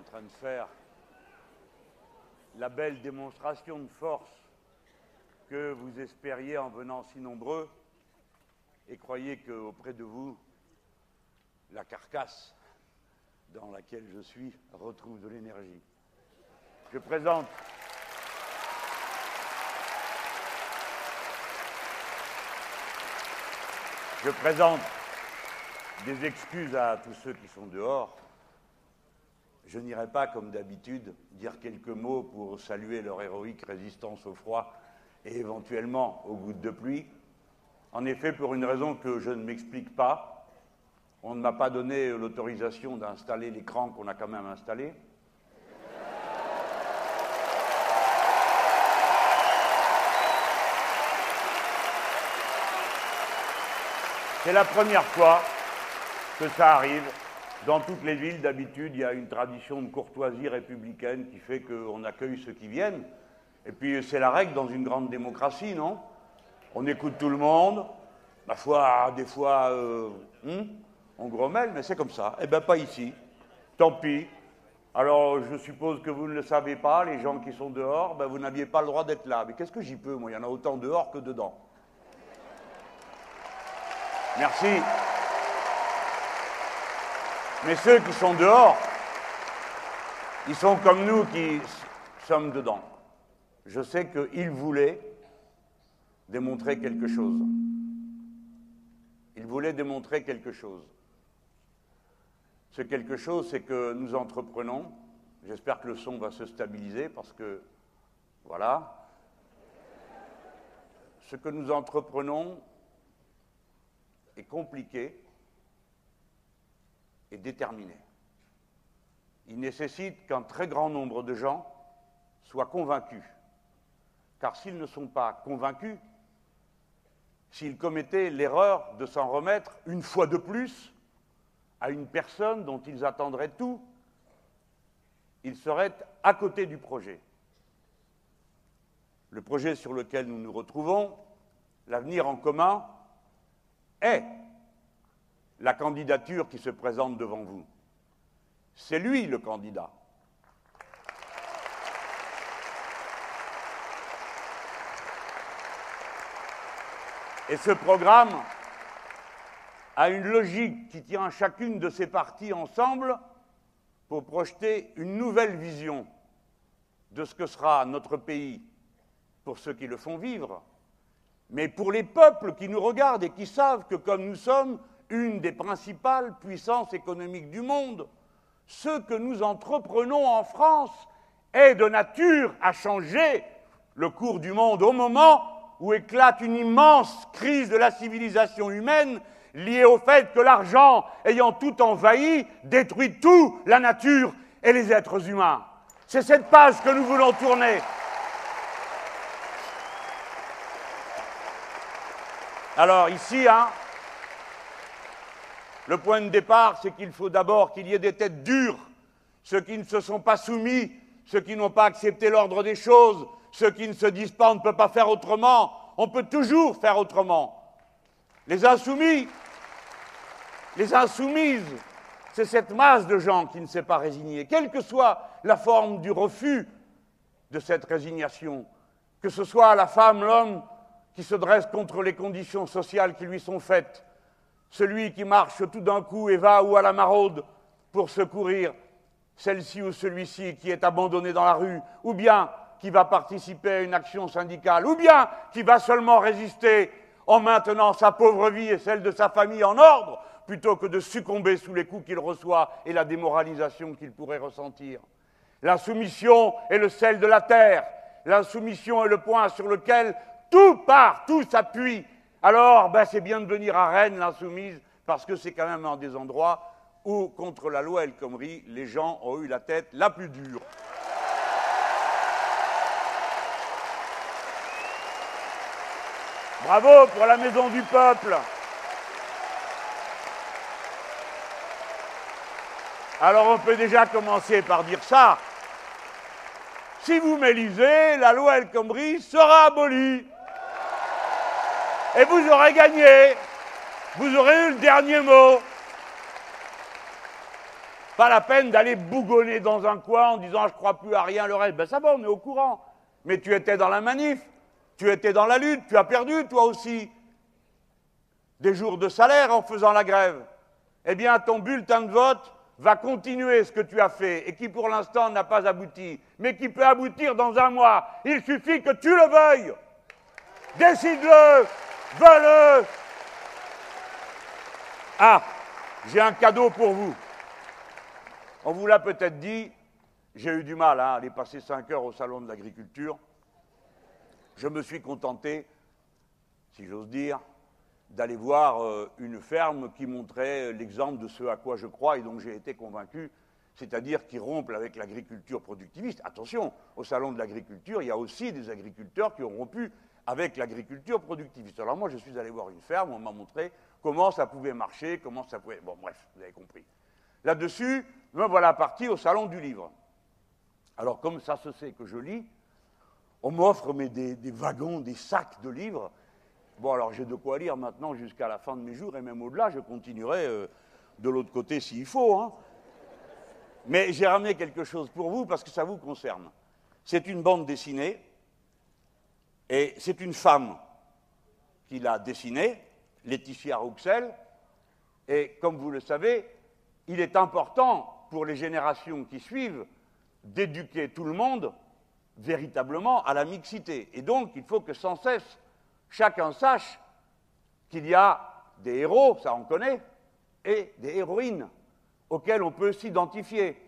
en train de faire la belle démonstration de force que vous espériez en venant si nombreux et croyez qu'auprès de vous, la carcasse dans laquelle je suis retrouve de l'énergie. Je présente Je présente des excuses à tous ceux qui sont dehors. Je n'irai pas, comme d'habitude, dire quelques mots pour saluer leur héroïque résistance au froid et éventuellement aux gouttes de pluie. En effet, pour une raison que je ne m'explique pas, on ne m'a pas donné l'autorisation d'installer l'écran qu'on a quand même installé. C'est la première fois que ça arrive. Dans toutes les villes, d'habitude, il y a une tradition de courtoisie républicaine qui fait qu'on accueille ceux qui viennent. Et puis c'est la règle dans une grande démocratie, non? On écoute tout le monde. Ma foi, des fois, euh, hmm, on grommelle, mais c'est comme ça. Eh bien, pas ici. Tant pis. Alors, je suppose que vous ne le savez pas, les gens qui sont dehors, ben, vous n'aviez pas le droit d'être là. Mais qu'est-ce que j'y peux, moi? Il y en a autant dehors que dedans. Merci. Mais ceux qui sont dehors, ils sont comme nous qui sommes dedans. Je sais qu'ils voulaient démontrer quelque chose. Ils voulaient démontrer quelque chose. Ce quelque chose, c'est que nous entreprenons. J'espère que le son va se stabiliser parce que, voilà. Ce que nous entreprenons, compliqué et déterminé. Il nécessite qu'un très grand nombre de gens soient convaincus. Car s'ils ne sont pas convaincus, s'ils commettaient l'erreur de s'en remettre une fois de plus à une personne dont ils attendraient tout, ils seraient à côté du projet. Le projet sur lequel nous nous retrouvons, l'avenir en commun, est la candidature qui se présente devant vous. C'est lui le candidat. Et ce programme a une logique qui tient chacune de ces parties ensemble pour projeter une nouvelle vision de ce que sera notre pays pour ceux qui le font vivre, mais pour les peuples qui nous regardent et qui savent que comme nous sommes une des principales puissances économiques du monde, ce que nous entreprenons en France est de nature à changer le cours du monde au moment où éclate une immense crise de la civilisation humaine liée au fait que l'argent, ayant tout envahi, détruit tout, la nature et les êtres humains. C'est cette page que nous voulons tourner. Alors ici, hein, le point de départ, c'est qu'il faut d'abord qu'il y ait des têtes dures, ceux qui ne se sont pas soumis, ceux qui n'ont pas accepté l'ordre des choses, ceux qui ne se disent pas on ne peut pas faire autrement, on peut toujours faire autrement. Les insoumis, les insoumises, c'est cette masse de gens qui ne s'est pas résignée, quelle que soit la forme du refus de cette résignation, que ce soit la femme, l'homme, qui se dresse contre les conditions sociales qui lui sont faites, celui qui marche tout d'un coup et va ou à la maraude pour secourir celle-ci ou celui-ci qui est abandonné dans la rue, ou bien qui va participer à une action syndicale, ou bien qui va seulement résister en maintenant sa pauvre vie et celle de sa famille en ordre, plutôt que de succomber sous les coups qu'il reçoit et la démoralisation qu'il pourrait ressentir. L'insoumission est le sel de la terre, l'insoumission est le point sur lequel tout part, tout s'appuie. Alors, ben, c'est bien de venir à Rennes, l'insoumise, parce que c'est quand même un des endroits où, contre la loi El Khomri, les gens ont eu la tête la plus dure. Bravo pour la Maison du Peuple. Alors on peut déjà commencer par dire ça. Si vous m'élisez, la loi El Khomri sera abolie. Et vous aurez gagné. Vous aurez eu le dernier mot. Pas la peine d'aller bougonner dans un coin en disant je crois plus à rien, le reste. Ben ça va, on est au courant. Mais tu étais dans la manif, tu étais dans la lutte, tu as perdu toi aussi des jours de salaire en faisant la grève. Eh bien, ton bulletin de vote va continuer ce que tu as fait et qui pour l'instant n'a pas abouti, mais qui peut aboutir dans un mois. Il suffit que tu le veuilles. Décide-le, Ah, j'ai un cadeau pour vous. On vous l'a peut-être dit, j'ai eu du mal hein, à aller passer cinq heures au salon de l'agriculture. Je me suis contenté, si j'ose dire, d'aller voir euh, une ferme qui montrait l'exemple de ce à quoi je crois et dont j'ai été convaincu, c'est-à-dire qui rompent avec l'agriculture productiviste. Attention, au salon de l'agriculture, il y a aussi des agriculteurs qui ont rompu avec l'agriculture productiviste. Alors moi, je suis allé voir une ferme, on m'a montré comment ça pouvait marcher, comment ça pouvait... Bon, bref, vous avez compris. Là-dessus, voilà parti au salon du livre. Alors, comme ça se sait que je lis, on m'offre des, des, wagons, des sacs de livres. Bon, alors j'ai de quoi lire maintenant jusqu'à la fin de mes jours, et même au-delà, je continuerai euh, de l'autre côté s'il faut. Hein. Mais j'ai ramené quelque chose pour vous parce que ça vous concerne. C'est une bande dessinée, et c'est une femme qui l'a dessinée, Laetitia Rouxel, et comme vous le savez, il est important pour les générations qui suivent d'éduquer tout le monde véritablement à la mixité. Et donc, il faut que sans cesse, chacun sache qu'il y a des héros, ça on connaît, et des héroïnes auxquelles on peut s'identifier.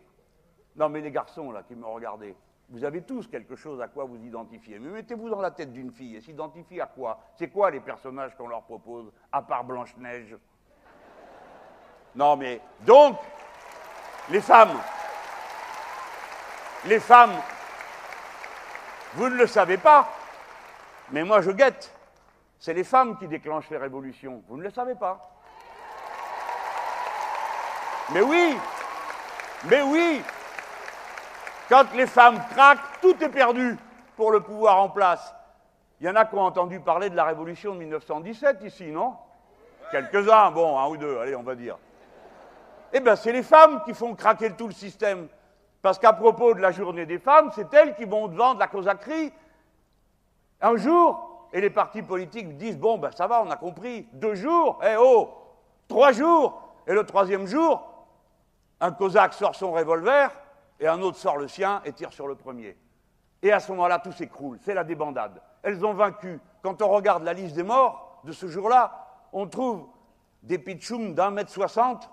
Non, mais les garçons, là, qui me regardez, vous avez tous quelque chose à quoi vous identifier. Mais mettez-vous dans la tête d'une fille et s'identifie à quoi? C'est quoi les personnages qu'on leur propose, à part Blanche-Neige? Non, mais donc, les femmes, les femmes vous ne le savez pas, mais moi je guette. C'est les femmes qui déclenchent les révolutions. Vous ne le savez pas. Mais oui, mais oui, quand les femmes craquent, tout est perdu pour le pouvoir en place. Il y en a qui ont entendu parler de la révolution de 1917 ici, non? Quelques-uns, bon, un ou deux, allez, on va dire. Eh bien, c'est les femmes qui font craquer tout le système. Parce qu'à propos de la journée des femmes, c'est elles qui vont vendre la cause à cri. Un jour, et les partis politiques disent Bon, ben ça va, on a compris. Deux jours, eh oh Trois jours Et le troisième jour, un cosaque sort son revolver et un autre sort le sien et tire sur le premier. Et à ce moment-là, tout s'écroule. C'est la débandade. Elles ont vaincu. Quand on regarde la liste des morts de ce jour-là, on trouve des pitchoums d'un mètre soixante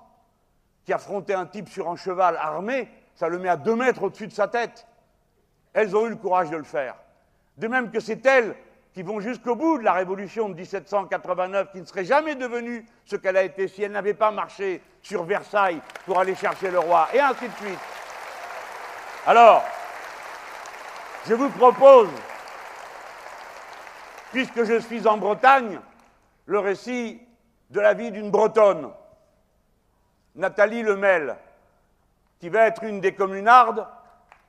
qui affrontaient un type sur un cheval armé ça le met à deux mètres au-dessus de sa tête. Elles ont eu le courage de le faire. De même que c'est elles qui vont jusqu'au bout de la révolution de 1789, qui ne serait jamais devenue ce qu'elle a été si elle n'avait pas marché sur Versailles pour aller chercher le roi, et ainsi de suite. Alors, je vous propose, puisque je suis en Bretagne, le récit de la vie d'une Bretonne, Nathalie Lemel, qui va être une des communardes,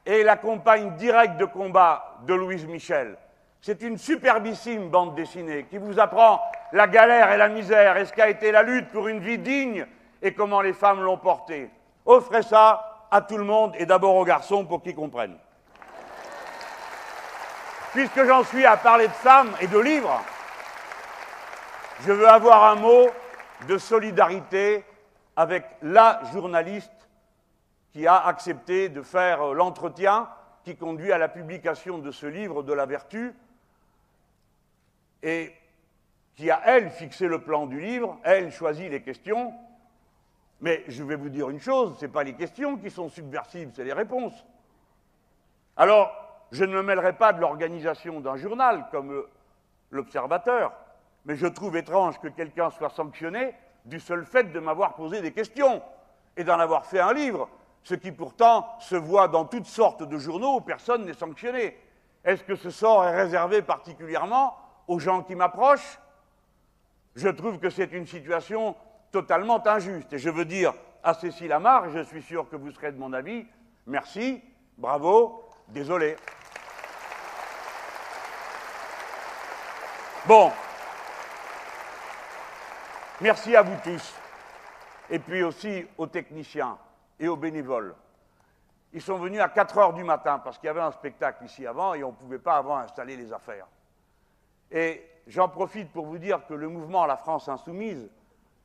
et la compagne directe de combat de Louise Michel. C'est une superbissime bande dessinée qui vous apprend la galère et la misère et ce qu'a été la lutte pour une vie digne et comment les femmes l'ont portée. Offrez ça à tout le monde et d'abord aux garçons pour qu'ils comprennent. Puisque j'en suis à parler de femmes et de livres, je veux avoir un mot de solidarité avec la journaliste qui a accepté de faire l'entretien qui conduit à la publication de ce livre de la vertu et qui a, elle, fixé le plan du livre, elle choisit les questions. Mais je vais vous dire une chose, ce n'est pas les questions qui sont subversives, c'est les réponses. Alors, je ne me mêlerai pas de l'organisation d'un journal comme euh, l'Observateur, mais je trouve étrange que quelqu'un soit sanctionné du seul fait de m'avoir posé des questions et d'en avoir fait un livre ce qui pourtant se voit dans toutes sortes de journaux où personne n'est sanctionné. Est-ce que ce sort est réservé particulièrement aux gens qui m'approchent? Je trouve que c'est une situation totalement injuste. Et je veux dire à Cécile Amar, je suis sûr que vous serez de mon avis, merci, bravo, désolé. Bon, Merci à vous tous. Et puis aussi aux techniciens et aux bénévoles. Ils sont venus à 4 heures du matin parce qu'il y avait un spectacle ici avant et on ne pouvait pas avant installer les affaires. Et j'en profite pour vous dire que le mouvement La France Insoumise,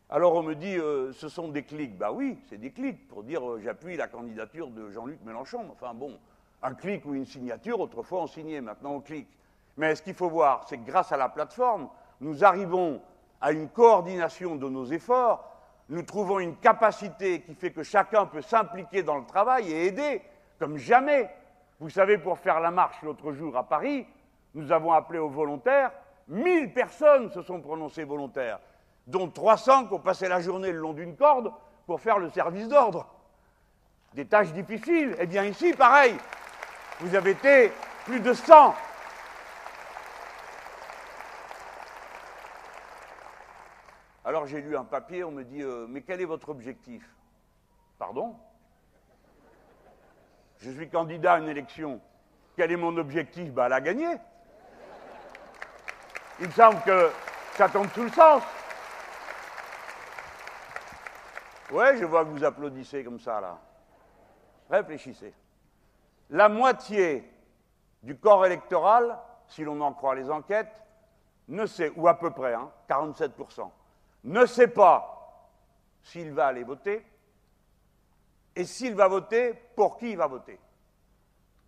alors on me dit euh, ce sont des clics. Bah oui, c'est des clics pour dire euh, j'appuie la candidature de Jean-Luc Mélenchon. Enfin bon, un clic ou une signature, autrefois on signait, maintenant on clique. Mais ce qu'il faut voir, c'est que grâce à la plateforme, nous arrivons à une coordination de nos efforts, nous trouvons une capacité qui fait que chacun peut s'impliquer dans le travail et aider, comme jamais. Vous savez, pour faire la marche l'autre jour à Paris, nous avons appelé aux volontaires, 1000 personnes se sont prononcées volontaires, dont 300 qui ont passé la journée le long d'une corde pour faire le service d'ordre. Des tâches difficiles. Eh bien ici, pareil, vous avez été plus de 100 Alors j'ai lu un papier, on me dit euh, Mais quel est votre objectif? Pardon Je suis candidat à une élection. Quel est mon objectif? Ben, la gagner. Il me semble que ça tombe sous le sens. Ouais, je vois que vous applaudissez comme ça, là. Réfléchissez. La moitié du corps électoral, si l'on en croit les enquêtes, ne sait, ou à peu près, hein, 47%, ne sait pas s'il va aller voter et s'il va voter, pour qui il va voter.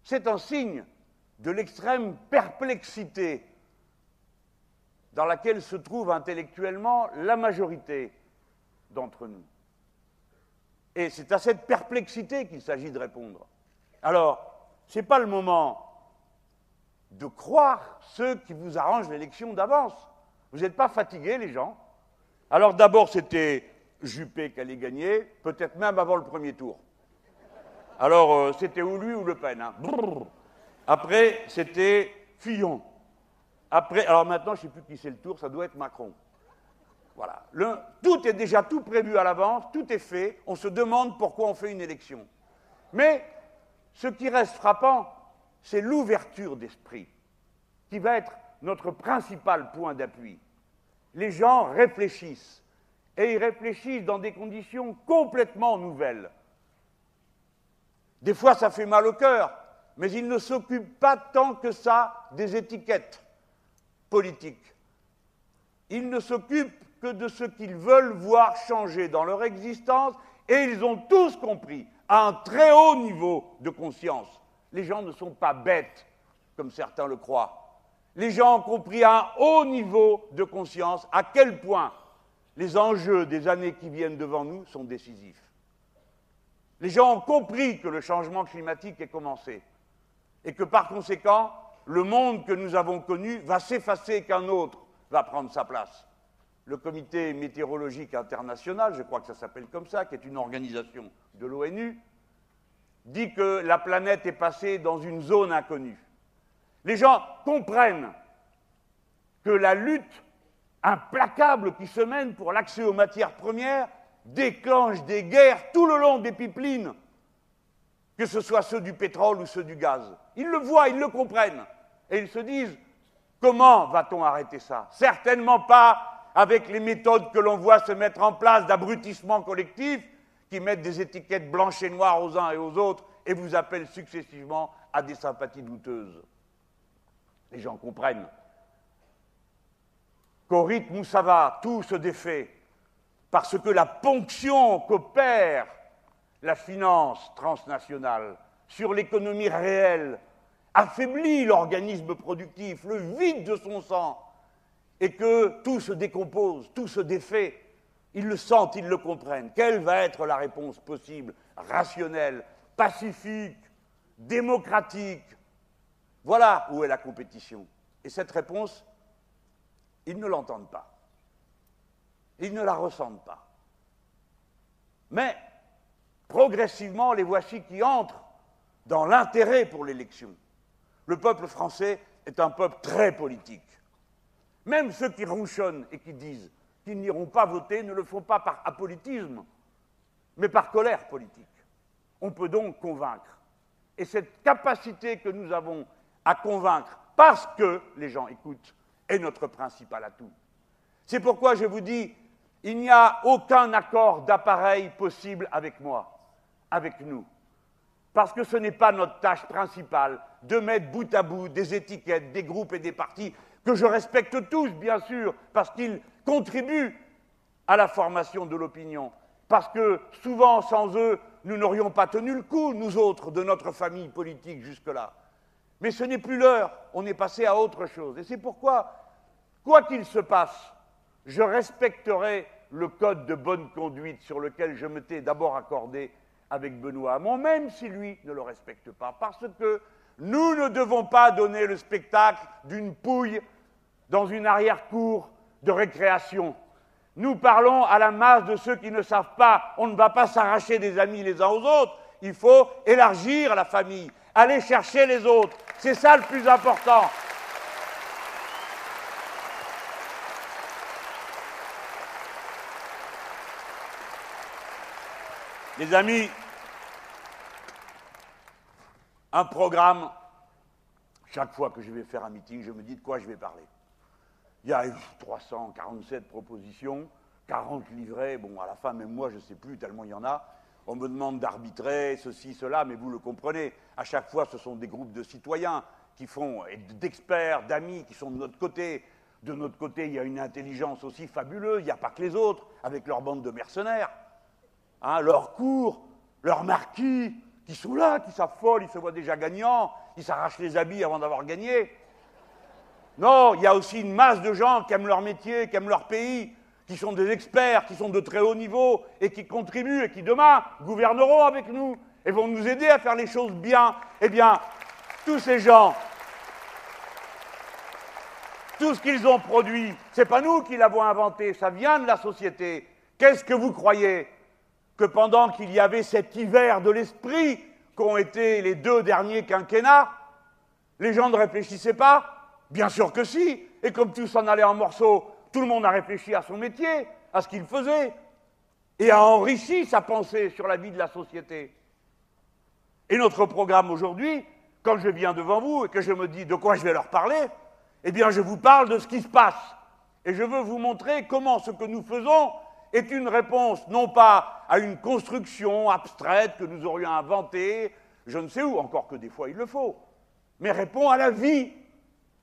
C'est un signe de l'extrême perplexité dans laquelle se trouve intellectuellement la majorité d'entre nous. Et c'est à cette perplexité qu'il s'agit de répondre. Alors, ce n'est pas le moment de croire ceux qui vous arrangent l'élection d'avance. Vous n'êtes pas fatigués, les gens. Alors d'abord, c'était Juppé qui allait gagner, peut-être même avant le premier tour. Alors, euh, c'était ou lui ou Le Pen. Hein. Après, c'était Fillon. Après, alors maintenant, je ne sais plus qui c'est le tour, ça doit être Macron. Voilà. tout est déjà tout prévu à l'avance, tout est fait. On se demande pourquoi on fait une élection. Mais ce qui reste frappant, c'est l'ouverture d'esprit, qui va être notre principal point d'appui les gens réfléchissent. Et ils réfléchissent dans des conditions complètement nouvelles. Des fois, ça fait mal au cœur, mais ils ne s'occupent pas tant que ça des étiquettes politiques. Ils ne s'occupent que de ce qu'ils veulent voir changer dans leur existence, et ils ont tous compris, à un très haut niveau de conscience. Les gens ne sont pas bêtes, comme certains le croient les gens ont compris à un haut niveau de conscience à quel point les enjeux des années qui viennent devant nous sont décisifs. Les gens ont compris que le changement climatique est commencé et que par conséquent, le monde que nous avons connu va s'effacer et qu'un autre va prendre sa place. Le Comité météorologique international, je crois que ça s'appelle comme ça, qui est une organisation de l'ONU, dit que la planète est passée dans une zone inconnue. Les gens comprennent que la lutte implacable qui se mène pour l'accès aux matières premières déclenche des guerres tout le long des pipelines, que ce soit ceux du pétrole ou ceux du gaz. Ils le voient, ils le comprennent. Et ils se disent, comment va-t-on arrêter ça? Certainement pas avec les méthodes que l'on voit se mettre en place d'abrutissement collectif, qui mettent des étiquettes blanches et noires aux uns et aux autres et vous appellent successivement à des sympathies douteuses. Les gens comprennent qu'au rythme où ça va, tout se défait, parce que la ponction qu'opère la finance transnationale sur l'économie réelle affaiblit l'organisme productif, le vide de son sang, et que tout se décompose, tout se défait. Ils le sentent, ils le comprennent. Quelle va être la réponse possible, rationnelle, pacifique, démocratique, voilà où est la compétition. Et cette réponse, ils ne l'entendent pas. Ils ne la ressentent pas. Mais, progressivement, les voici qui entrent dans l'intérêt pour l'élection. Le peuple français est un peuple très politique. Même ceux qui ronchonnent et qui disent qu'ils n'iront pas voter ne le font pas par apolitisme, mais par colère politique. On peut donc convaincre. Et cette capacité que nous avons à convaincre parce que les gens écoutent est notre principal atout. C'est pourquoi je vous dis Il n'y a aucun accord d'appareil possible avec moi, avec nous. Parce que ce n'est pas notre tâche principale de mettre bout à bout des étiquettes, des groupes et des partis que je respecte tous, bien sûr, parce qu'ils contribuent à la formation de l'opinion. Parce que souvent, sans eux, nous n'aurions pas tenu le coup, nous autres, de notre famille politique jusque-là. Mais ce n'est plus l'heure, on est passé à autre chose. Et c'est pourquoi, quoi qu'il se passe, je respecterai le code de bonne conduite sur lequel je m'étais d'abord accordé avec Benoît Hamon, même si lui ne le respecte pas, parce que nous ne devons pas donner le spectacle d'une pouille dans une arrière-cour de récréation. Nous parlons à la masse de ceux qui ne savent pas. On ne va pas s'arracher des amis les uns aux autres. Il faut élargir la famille, aller chercher les autres. C'est ça le plus important. Les amis, un programme, chaque fois que je vais faire un meeting, je me dis de quoi je vais parler. Il y a 347 propositions, 40 livrets, bon, à la fin, même moi, je ne sais plus, tellement il y en a. On me demande d'arbitrer, ceci, cela, mais vous le comprenez, à chaque fois, ce sont des groupes de citoyens qui font, et d'experts, d'amis qui sont de notre côté. De notre côté, il y a une intelligence aussi fabuleuse, il n'y a pas que les autres, avec leur bande de mercenaires. Hein, leurs cours, leurs marquis, qui sont là, qui s'affolent, ils se voient déjà gagnants, ils s'arrachent les habits avant d'avoir gagné. Non, il y a aussi une masse de gens qui aiment leur métier, qui aiment leur pays, qui sont des experts, qui sont de très haut niveau et qui contribuent et qui demain gouverneront avec nous et vont nous aider à faire les choses bien. Eh bien, tous ces gens, tout ce qu'ils ont produit, ce n'est pas nous qui l'avons inventé, ça vient de la société. Qu'est-ce que vous croyez que pendant qu'il y avait cet hiver de l'esprit qu'ont été les deux derniers quinquennats, les gens ne réfléchissaient pas Bien sûr que si. Et comme tout s'en allait en morceaux, tout le monde a réfléchi à son métier, à ce qu'il faisait, et a enrichi sa pensée sur la vie de la société. Et notre programme aujourd'hui, quand je viens devant vous et que je me dis de quoi je vais leur parler, eh bien je vous parle de ce qui se passe. Et je veux vous montrer comment ce que nous faisons est une réponse non pas à une construction abstraite que nous aurions inventée, je ne sais où, encore que des fois il le faut, mais répond à la vie,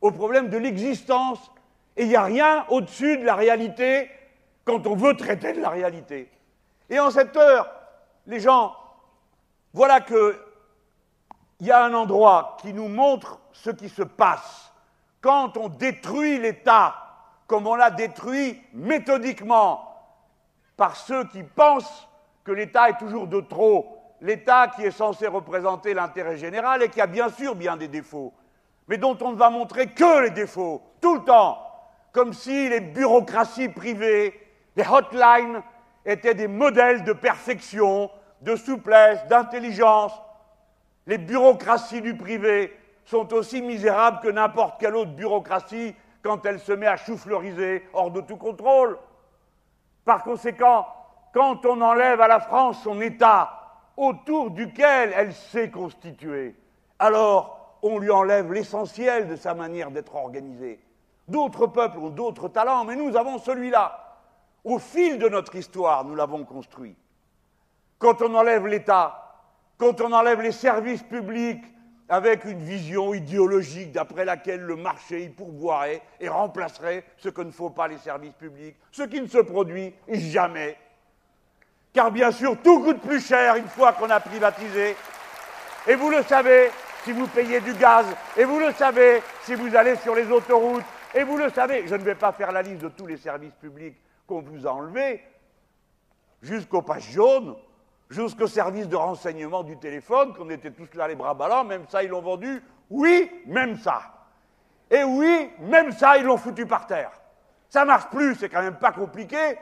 au problème de l'existence. Et il n'y a rien au-dessus de la réalité quand on veut traiter de la réalité. Et en cette heure, les gens, voilà qu'il y a un endroit qui nous montre ce qui se passe quand on détruit l'État, comme on l'a détruit méthodiquement par ceux qui pensent que l'État est toujours de trop, l'État qui est censé représenter l'intérêt général et qui a bien sûr bien des défauts, mais dont on ne va montrer que les défauts, tout le temps, comme si les bureaucraties privées, les hotlines étaient des modèles de perfection, de souplesse, d'intelligence. Les bureaucraties du privé sont aussi misérables que n'importe quelle autre bureaucratie quand elle se met à choufleuriser hors de tout contrôle. Par conséquent, quand on enlève à la France son État autour duquel elle s'est constituée, alors on lui enlève l'essentiel de sa manière d'être organisée. D'autres peuples ont d'autres talents, mais nous avons celui-là. Au fil de notre histoire, nous l'avons construit. Quand on enlève l'État, quand on enlève les services publics, avec une vision idéologique d'après laquelle le marché y pourvoirait et remplacerait ce que ne faut pas les services publics, ce qui ne se produit jamais. Car bien sûr, tout coûte plus cher une fois qu'on a privatisé. Et vous le savez si vous payez du gaz, et vous le savez si vous allez sur les autoroutes, et vous le savez, je ne vais pas faire la liste de tous les services publics qu'on vous a enlevés, jusqu'aux pages jaunes, jusqu'au service de renseignement du téléphone, qu'on était tous là les bras ballants, même ça ils l'ont vendu, oui, même ça. Et oui, même ça ils l'ont foutu par terre. Ça marche plus, c'est quand même pas compliqué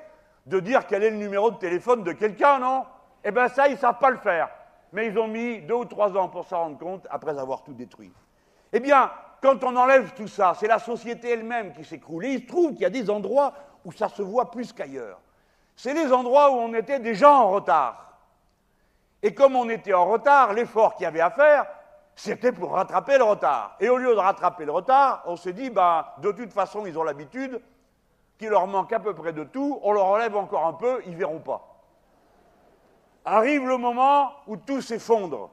de dire quel est le numéro de téléphone de quelqu'un, non? Eh bien ça, ils ne savent pas le faire. Mais ils ont mis deux ou trois ans pour s'en rendre compte après avoir tout détruit. Eh bien, quand on enlève tout ça, c'est la société elle-même qui s'écroule. Et il se trouve qu'il y a des endroits où ça se voit plus qu'ailleurs. C'est les endroits où on était déjà en retard. Et comme on était en retard, l'effort qu'il y avait à faire, c'était pour rattraper le retard. Et au lieu de rattraper le retard, on s'est dit, ben, de toute façon, ils ont l'habitude, qu'il leur manque à peu près de tout, on leur enlève encore un peu, ils verront pas. Arrive le moment où tout s'effondre.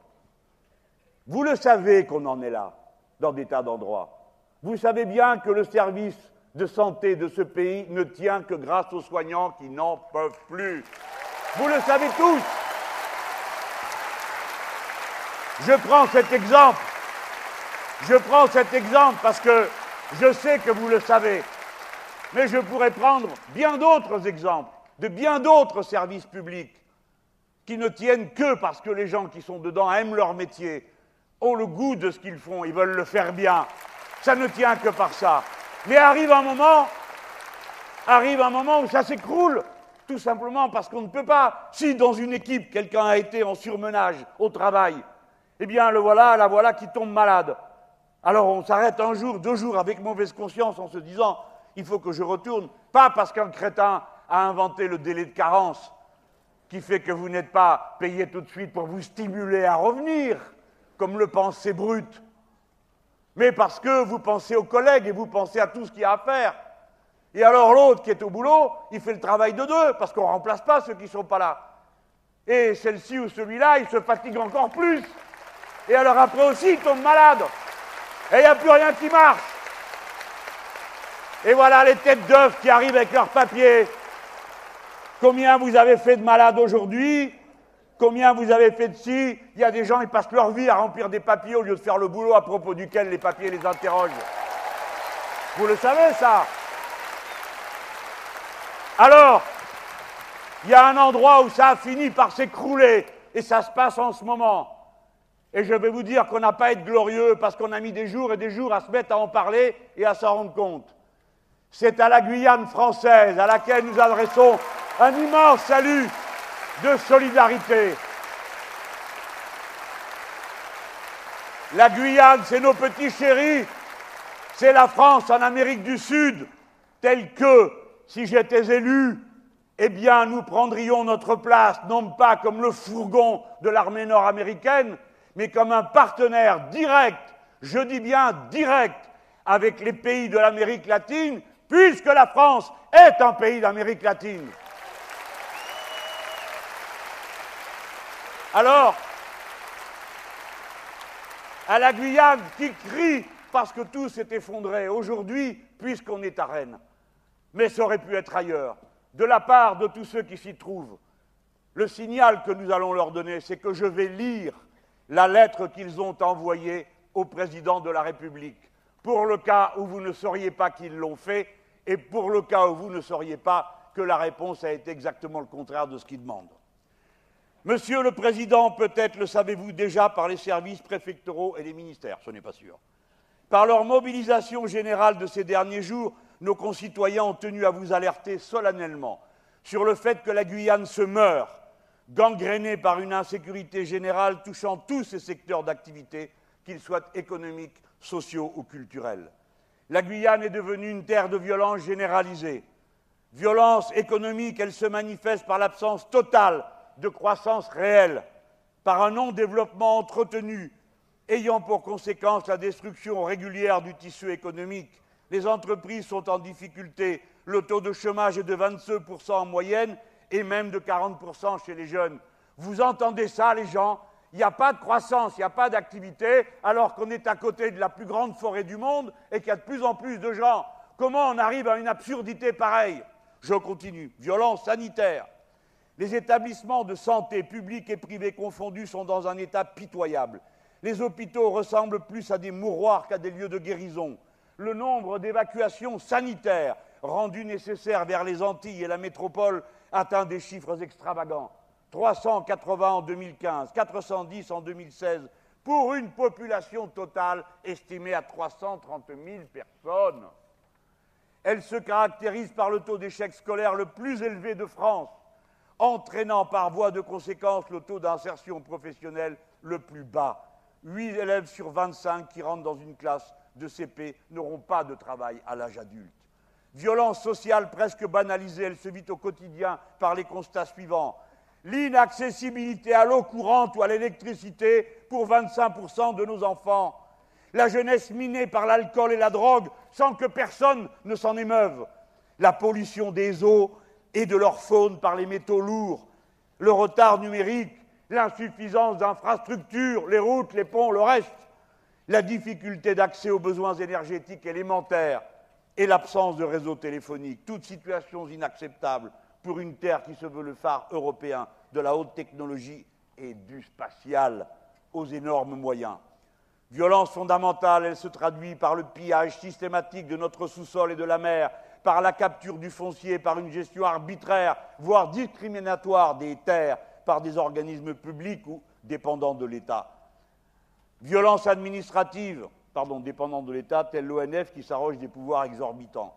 Vous le savez qu'on en est là, dans des tas d'endroits. Vous savez bien que le service de santé de ce pays ne tient que grâce aux soignants qui n'en peuvent plus. Vous le savez tous. Je prends cet exemple. Je prends cet exemple parce que je sais que vous le savez. Mais je pourrais prendre bien d'autres exemples de bien d'autres services publics qui ne tiennent que parce que les gens qui sont dedans aiment leur métier, ont le goût de ce qu'ils font, ils veulent le faire bien. Ça ne tient que par ça. Mais arrive un moment, arrive un moment où ça s'écroule, tout simplement parce qu'on ne peut pas. Si dans une équipe, quelqu'un a été en surmenage au travail, eh bien le voilà, la voilà qui tombe malade. Alors on s'arrête un jour, deux jours avec mauvaise conscience en se disant il faut que je retourne, pas parce qu'un crétin a inventé le délai de carence qui fait que vous n'êtes pas payé tout de suite pour vous stimuler à revenir, comme le pensent ces brutes, mais parce que vous pensez aux collègues et vous pensez à tout ce qu'il y a à faire. Et alors l'autre qui est au boulot, il fait le travail de deux, parce qu'on ne remplace pas ceux qui ne sont pas là. Et celle-ci ou celui-là, il se fatigue encore plus. Et alors après aussi, il tombe malade. Et il n'y a plus rien qui marche. Et voilà les têtes d'œufs qui arrivent avec leurs papiers. Combien vous avez fait de malades aujourd'hui? Combien vous avez fait de ci? Il y a des gens, ils passent leur vie à remplir des papiers au lieu de faire le boulot à propos duquel les papiers les interrogent. Vous le savez, ça? Alors, il y a un endroit où ça a fini par s'écrouler, et ça se passe en ce moment. Et je vais vous dire qu'on n'a pas à être glorieux parce qu'on a mis des jours et des jours à se mettre à en parler et à s'en rendre compte. C'est à la Guyane française à laquelle nous adressons un immense salut de solidarité. La Guyane, c'est nos petits chéris, c'est la France en Amérique du Sud, telle que, si j'étais élu, eh bien, nous prendrions notre place, non pas comme le fourgon de l'armée nord-américaine, mais comme un partenaire direct, je dis bien direct, avec les pays de l'Amérique latine, puisque la France est un pays d'Amérique latine. Alors, à la Guyane qui crie parce que tout s'est effondré aujourd'hui, puisqu'on est à Rennes. Mais ça aurait pu être ailleurs. De la part de tous ceux qui s'y trouvent, le signal que nous allons leur donner, c'est que je vais lire la lettre qu'ils ont envoyée au président de la République, pour le cas où vous ne sauriez pas qu'ils l'ont fait, et pour le cas où vous ne sauriez pas que la réponse a été exactement le contraire de ce qu'ils demandent. Monsieur le Président, peut-être le savez-vous déjà par les services préfectoraux et les ministères, ce n'est pas sûr. Par leur mobilisation générale de ces derniers jours, nos concitoyens ont tenu à vous alerter solennellement sur le fait que la Guyane se meurt, gangrénée par une insécurité générale touchant tous ses secteurs d'activité, qu'ils soient économiques, sociaux ou culturels. La Guyane est devenue une terre de violence généralisée. Violence économique, elle se manifeste par l'absence totale de croissance réelle, par un non-développement entretenu, ayant pour conséquence la destruction régulière du tissu économique. Les entreprises sont en difficulté, le taux de chômage est de 22% en moyenne et même de 40% chez les jeunes. Vous entendez ça, les gens? Il n'y a pas de croissance, il n'y a pas d'activité, alors qu'on est à côté de la plus grande forêt du monde et qu'il y a de plus en plus de gens. Comment on arrive à une absurdité pareille? Je continue. Violence sanitaire, les établissements de santé publics et privés confondus sont dans un état pitoyable. Les hôpitaux ressemblent plus à des mouroirs qu'à des lieux de guérison. Le nombre d'évacuations sanitaires rendues nécessaires vers les Antilles et la métropole atteint des chiffres extravagants. 380 en 2015, 410 en 2016, pour une population totale estimée à 330 000 personnes. Elle se caractérise par le taux d'échec scolaire le plus élevé de France entraînant par voie de conséquence le taux d'insertion professionnelle le plus bas. 8 élèves sur 25 qui rentrent dans une classe de CP n'auront pas de travail à l'âge adulte. Violence sociale presque banalisée, elle se vit au quotidien par les constats suivants. L'inaccessibilité à l'eau courante ou à l'électricité pour 25% de nos enfants. La jeunesse minée par l'alcool et la drogue sans que personne ne s'en émeuve la pollution des eaux et de leur faune par les métaux lourds, le retard numérique, l'insuffisance d'infrastructures, les routes, les ponts, le reste, la difficulté d'accès aux besoins énergétiques élémentaires et l'absence de réseau téléphonique, toutes situations inacceptables pour une Terre qui se veut le phare européen de la haute technologie et du spatial aux énormes moyens. Violence fondamentale, elle se traduit par le pillage systématique de notre sous-sol et de la mer, par la capture du foncier, par une gestion arbitraire, voire discriminatoire des terres par des organismes publics ou dépendants de l'État. Violence administrative, pardon, dépendant de l'État, telle l'ONF qui s'arroge des pouvoirs exorbitants.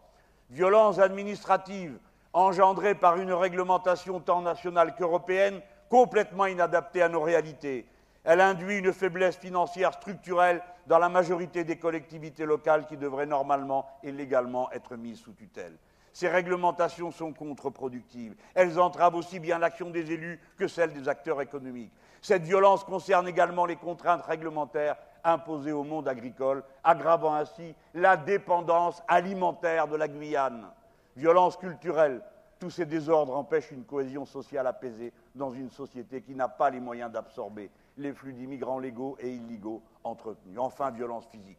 Violence administrative engendrée par une réglementation tant nationale qu'européenne complètement inadaptée à nos réalités. Elle induit une faiblesse financière structurelle dans la majorité des collectivités locales qui devraient normalement et légalement être mises sous tutelle. Ces réglementations sont contre-productives. Elles entravent aussi bien l'action des élus que celle des acteurs économiques. Cette violence concerne également les contraintes réglementaires imposées au monde agricole, aggravant ainsi la dépendance alimentaire de la Guyane. Violence culturelle, tous ces désordres empêchent une cohésion sociale apaisée dans une société qui n'a pas les moyens d'absorber les flux d'immigrants légaux et illégaux entretenus. Enfin, violence physique.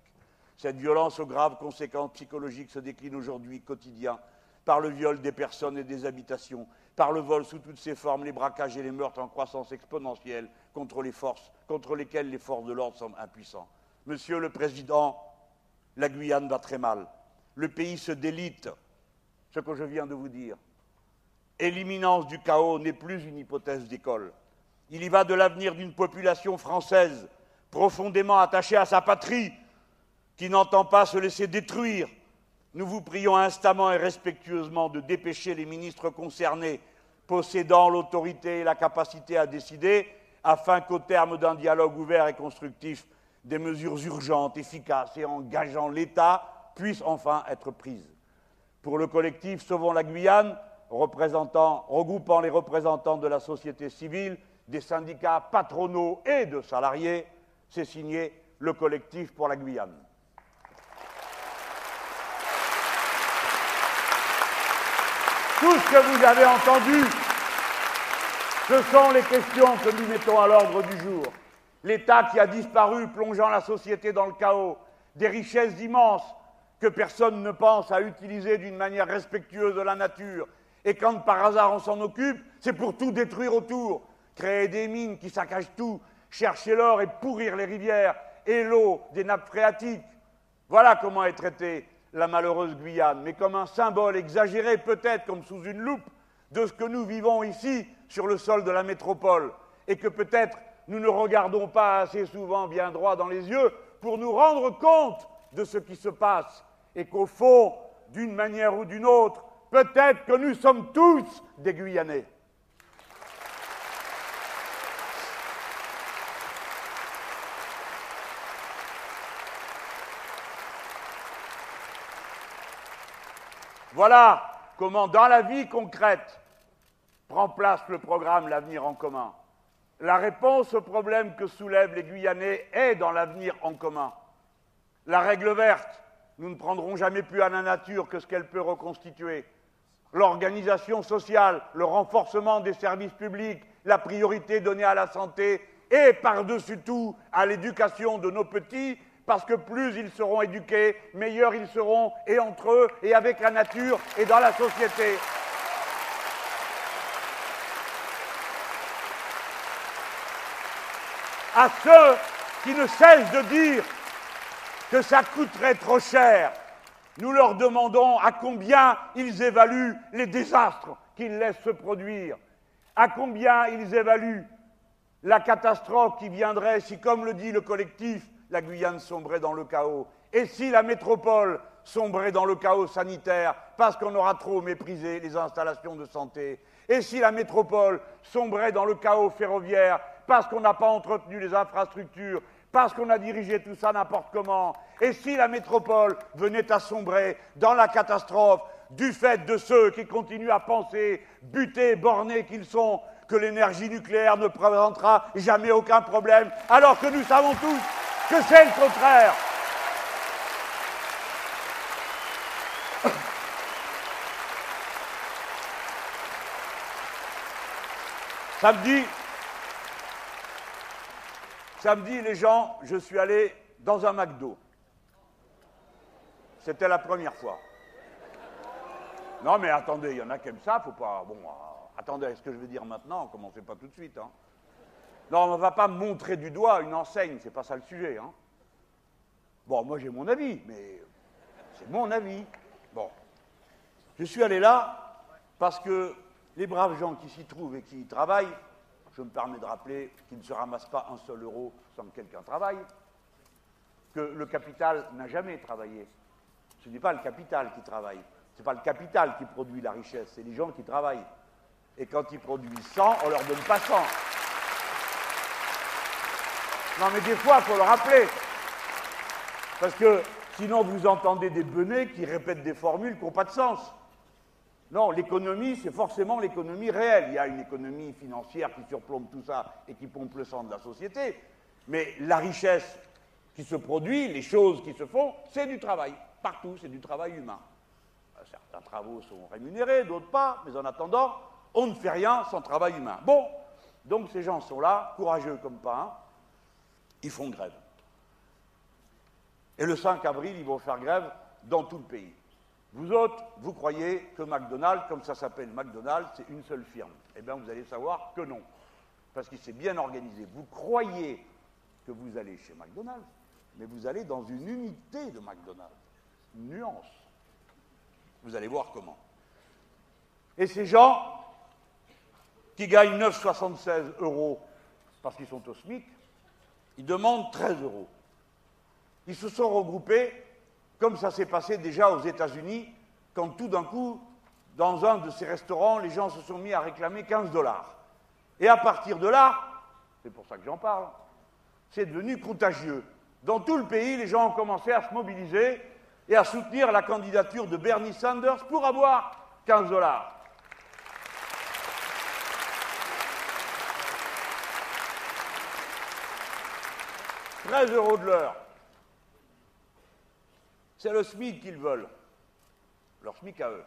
Cette violence aux graves conséquences psychologiques se décline aujourd'hui quotidien par le viol des personnes et des habitations, par le vol sous toutes ses formes, les braquages et les meurtres en croissance exponentielle contre les forces, contre lesquelles les forces de l'ordre semblent impuissants. Monsieur le Président, la Guyane va très mal. Le pays se délite, ce que je viens de vous dire. Et l'imminence du chaos n'est plus une hypothèse d'école. Il y va de l'avenir d'une population française profondément attachée à sa patrie, qui n'entend pas se laisser détruire. Nous vous prions instamment et respectueusement de dépêcher les ministres concernés, possédant l'autorité et la capacité à décider, afin qu'au terme d'un dialogue ouvert et constructif, des mesures urgentes, efficaces et engageant l'État puissent enfin être prises. Pour le collectif Sauvons la Guyane, regroupant les représentants de la société civile, des syndicats patronaux et de salariés, c'est signé le collectif pour la Guyane. Tout ce que vous avez entendu, ce sont les questions que nous mettons à l'ordre du jour. L'État qui a disparu, plongeant la société dans le chaos, des richesses immenses que personne ne pense à utiliser d'une manière respectueuse de la nature, et quand par hasard on s'en occupe, c'est pour tout détruire autour, créer des mines qui saccagent tout, chercher l'or et pourrir les rivières et l'eau des nappes phréatiques. Voilà comment est traitée la malheureuse Guyane, mais comme un symbole exagéré, peut-être comme sous une loupe, de ce que nous vivons ici sur le sol de la métropole, et que peut-être nous ne regardons pas assez souvent bien droit dans les yeux pour nous rendre compte de ce qui se passe, et qu'au fond, d'une manière ou d'une autre, peut-être que nous sommes tous des Guyanais. Voilà comment, dans la vie concrète, prend place le programme L'avenir en commun. La réponse au problème que soulèvent les Guyanais est dans l'avenir en commun. La règle verte, nous ne prendrons jamais plus à la nature que ce qu'elle peut reconstituer. L'organisation sociale, le renforcement des services publics, la priorité donnée à la santé et par-dessus tout à l'éducation de nos petits parce que plus ils seront éduqués, meilleurs ils seront, et entre eux, et avec la nature, et dans la société. À ceux qui ne cessent de dire que ça coûterait trop cher, nous leur demandons à combien ils évaluent les désastres qu'ils laissent se produire, à combien ils évaluent la catastrophe qui viendrait si, comme le dit le collectif, la Guyane sombrait dans le chaos. Et si la métropole sombrait dans le chaos sanitaire parce qu'on aura trop méprisé les installations de santé Et si la métropole sombrait dans le chaos ferroviaire parce qu'on n'a pas entretenu les infrastructures parce qu'on a dirigé tout ça n'importe comment. Et si la métropole venait à sombrer dans la catastrophe du fait de ceux qui continuent à penser, butés, bornés qu'ils sont, que l'énergie nucléaire ne présentera jamais aucun problème, alors que nous savons tous que c'est le contraire Samedi, samedi, les gens, je suis allé dans un McDo. C'était la première fois. Non, mais attendez, il y en a qui aiment ça, faut pas. Bon, euh, attendez. attendez, ce que je veux dire maintenant, commencez pas tout de suite. Hein. Non, on ne va pas montrer du doigt une enseigne, c'est pas ça le sujet. Hein. Bon, moi j'ai mon avis, mais c'est mon avis. Bon. Je suis allé là parce que les braves gens qui s'y trouvent et qui y travaillent, je me permets de rappeler qu'ils ne se ramassent pas un seul euro sans que quelqu'un travaille, que le capital n'a jamais travaillé. Ce n'est pas le capital qui travaille, ce n'est pas le capital qui produit la richesse, c'est les gens qui travaillent. Et quand ils produisent 100, on leur donne pas 100. Non mais des fois, il faut le rappeler. Parce que sinon, vous entendez des benets qui répètent des formules qui n'ont pas de sens. Non, l'économie, c'est forcément l'économie réelle. Il y a une économie financière qui surplombe tout ça et qui pompe le sang de la société. Mais la richesse qui se produit, les choses qui se font, c'est du travail. Partout, c'est du travail humain. Certains travaux sont rémunérés, d'autres pas, mais en attendant, on ne fait rien sans travail humain. Bon, donc ces gens sont là, courageux comme pas ils font grève. Et le 5 avril, ils vont faire grève dans tout le pays. Vous autres, vous croyez que McDonald's, comme ça s'appelle McDonald's, c'est une seule firme. Eh bien, vous allez savoir que non. Parce qu'il s'est bien organisé. Vous croyez que vous allez chez McDonald's, mais vous allez dans une unité de McDonald's. Nuance. Vous allez voir comment. Et ces gens qui gagnent 9,76 euros parce qu'ils sont au SMIC, ils demandent 13 euros. Ils se sont regroupés comme ça s'est passé déjà aux États-Unis, quand tout d'un coup, dans un de ces restaurants, les gens se sont mis à réclamer 15 dollars. Et à partir de là, c'est pour ça que j'en parle, c'est devenu contagieux. Dans tout le pays, les gens ont commencé à se mobiliser et à soutenir la candidature de Bernie Sanders pour avoir 15 dollars. « 13 euros de l'heure. C'est le SMIC qu'ils veulent. Leur SMIC à eux.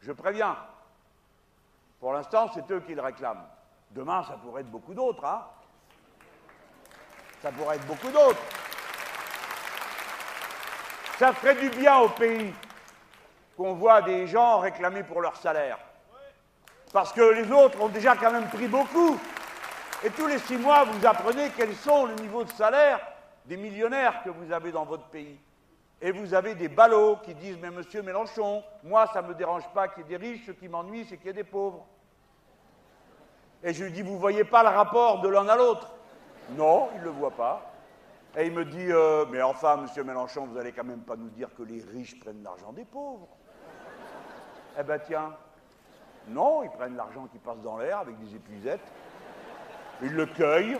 Je préviens. Pour l'instant, c'est eux qui le réclament. Demain, ça pourrait être beaucoup d'autres, hein Ça pourrait être beaucoup d'autres. Ça ferait du bien au pays qu'on voit des gens réclamer pour leur salaire. Parce que les autres ont déjà quand même pris beaucoup. Et tous les six mois, vous apprenez quels sont le niveau de salaire des millionnaires que vous avez dans votre pays. Et vous avez des ballots qui disent Mais monsieur Mélenchon, moi, ça ne me dérange pas qu'il y ait des riches, ce qui m'ennuie, c'est qu'il y ait des pauvres. Et je lui dis Vous ne voyez pas le rapport de l'un à l'autre? Non, il ne le voit pas. Et il me dit euh, Mais enfin, monsieur Mélenchon, vous n'allez quand même pas nous dire que les riches prennent l'argent des pauvres. Eh ben tiens, non, ils prennent l'argent qui passe dans l'air avec des épuisettes. Ils le cueillent.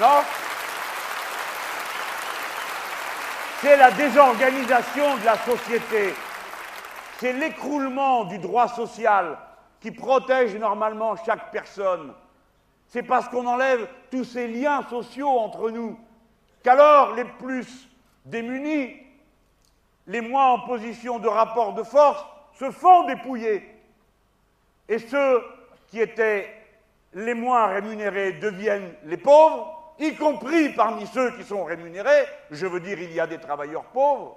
Non c'est la désorganisation de la société, c'est l'écroulement du droit social qui protège normalement chaque personne. C'est parce qu'on enlève tous ces liens sociaux entre nous qu'alors les plus démunis, les moins en position de rapport de force, se font dépouiller. Et ceux qui étaient les moins rémunérés deviennent les pauvres, y compris parmi ceux qui sont rémunérés, je veux dire, il y a des travailleurs pauvres,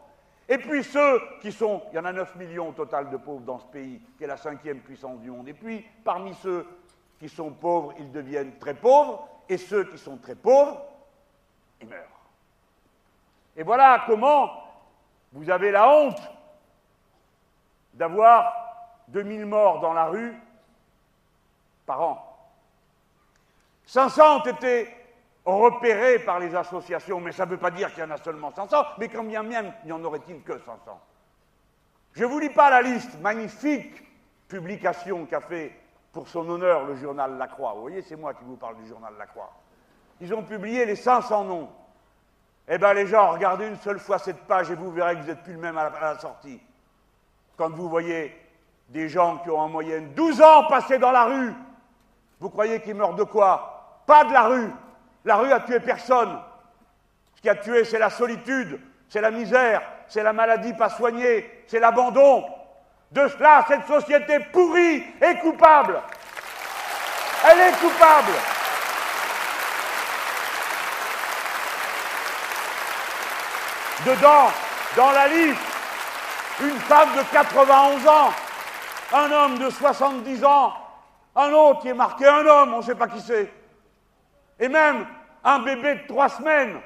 et puis ceux qui sont, il y en a 9 millions au total de pauvres dans ce pays, qui est la cinquième puissance du monde, et puis parmi ceux qui sont pauvres, ils deviennent très pauvres, et ceux qui sont très pauvres, ils meurent. Et voilà comment vous avez la honte d'avoir 2000 morts dans la rue par an. 500 ont été repérés par les associations, mais ça ne veut pas dire qu'il y en a seulement 500, mais combien même n'y en aurait-il que 500 Je ne vous lis pas la liste, magnifique publication qu'a fait pour son honneur le journal La Croix. Vous voyez, c'est moi qui vous parle du journal La Croix. Ils ont publié les 500 noms. Eh bien, les gens, regardez une seule fois cette page et vous verrez que vous n'êtes plus le même à la sortie. Quand vous voyez des gens qui ont en moyenne 12 ans passés dans la rue, vous croyez qu'ils meurent de quoi? Pas de la rue, la rue a tué personne. Ce qui a tué, c'est la solitude, c'est la misère, c'est la maladie pas soignée, c'est l'abandon. De cela, cette société pourrie est coupable. Elle est coupable. Dedans, dans la liste, une femme de 91 ans, un homme de 70 ans, un autre qui est marqué un homme, on ne sait pas qui c'est, et même un bébé de trois semaines.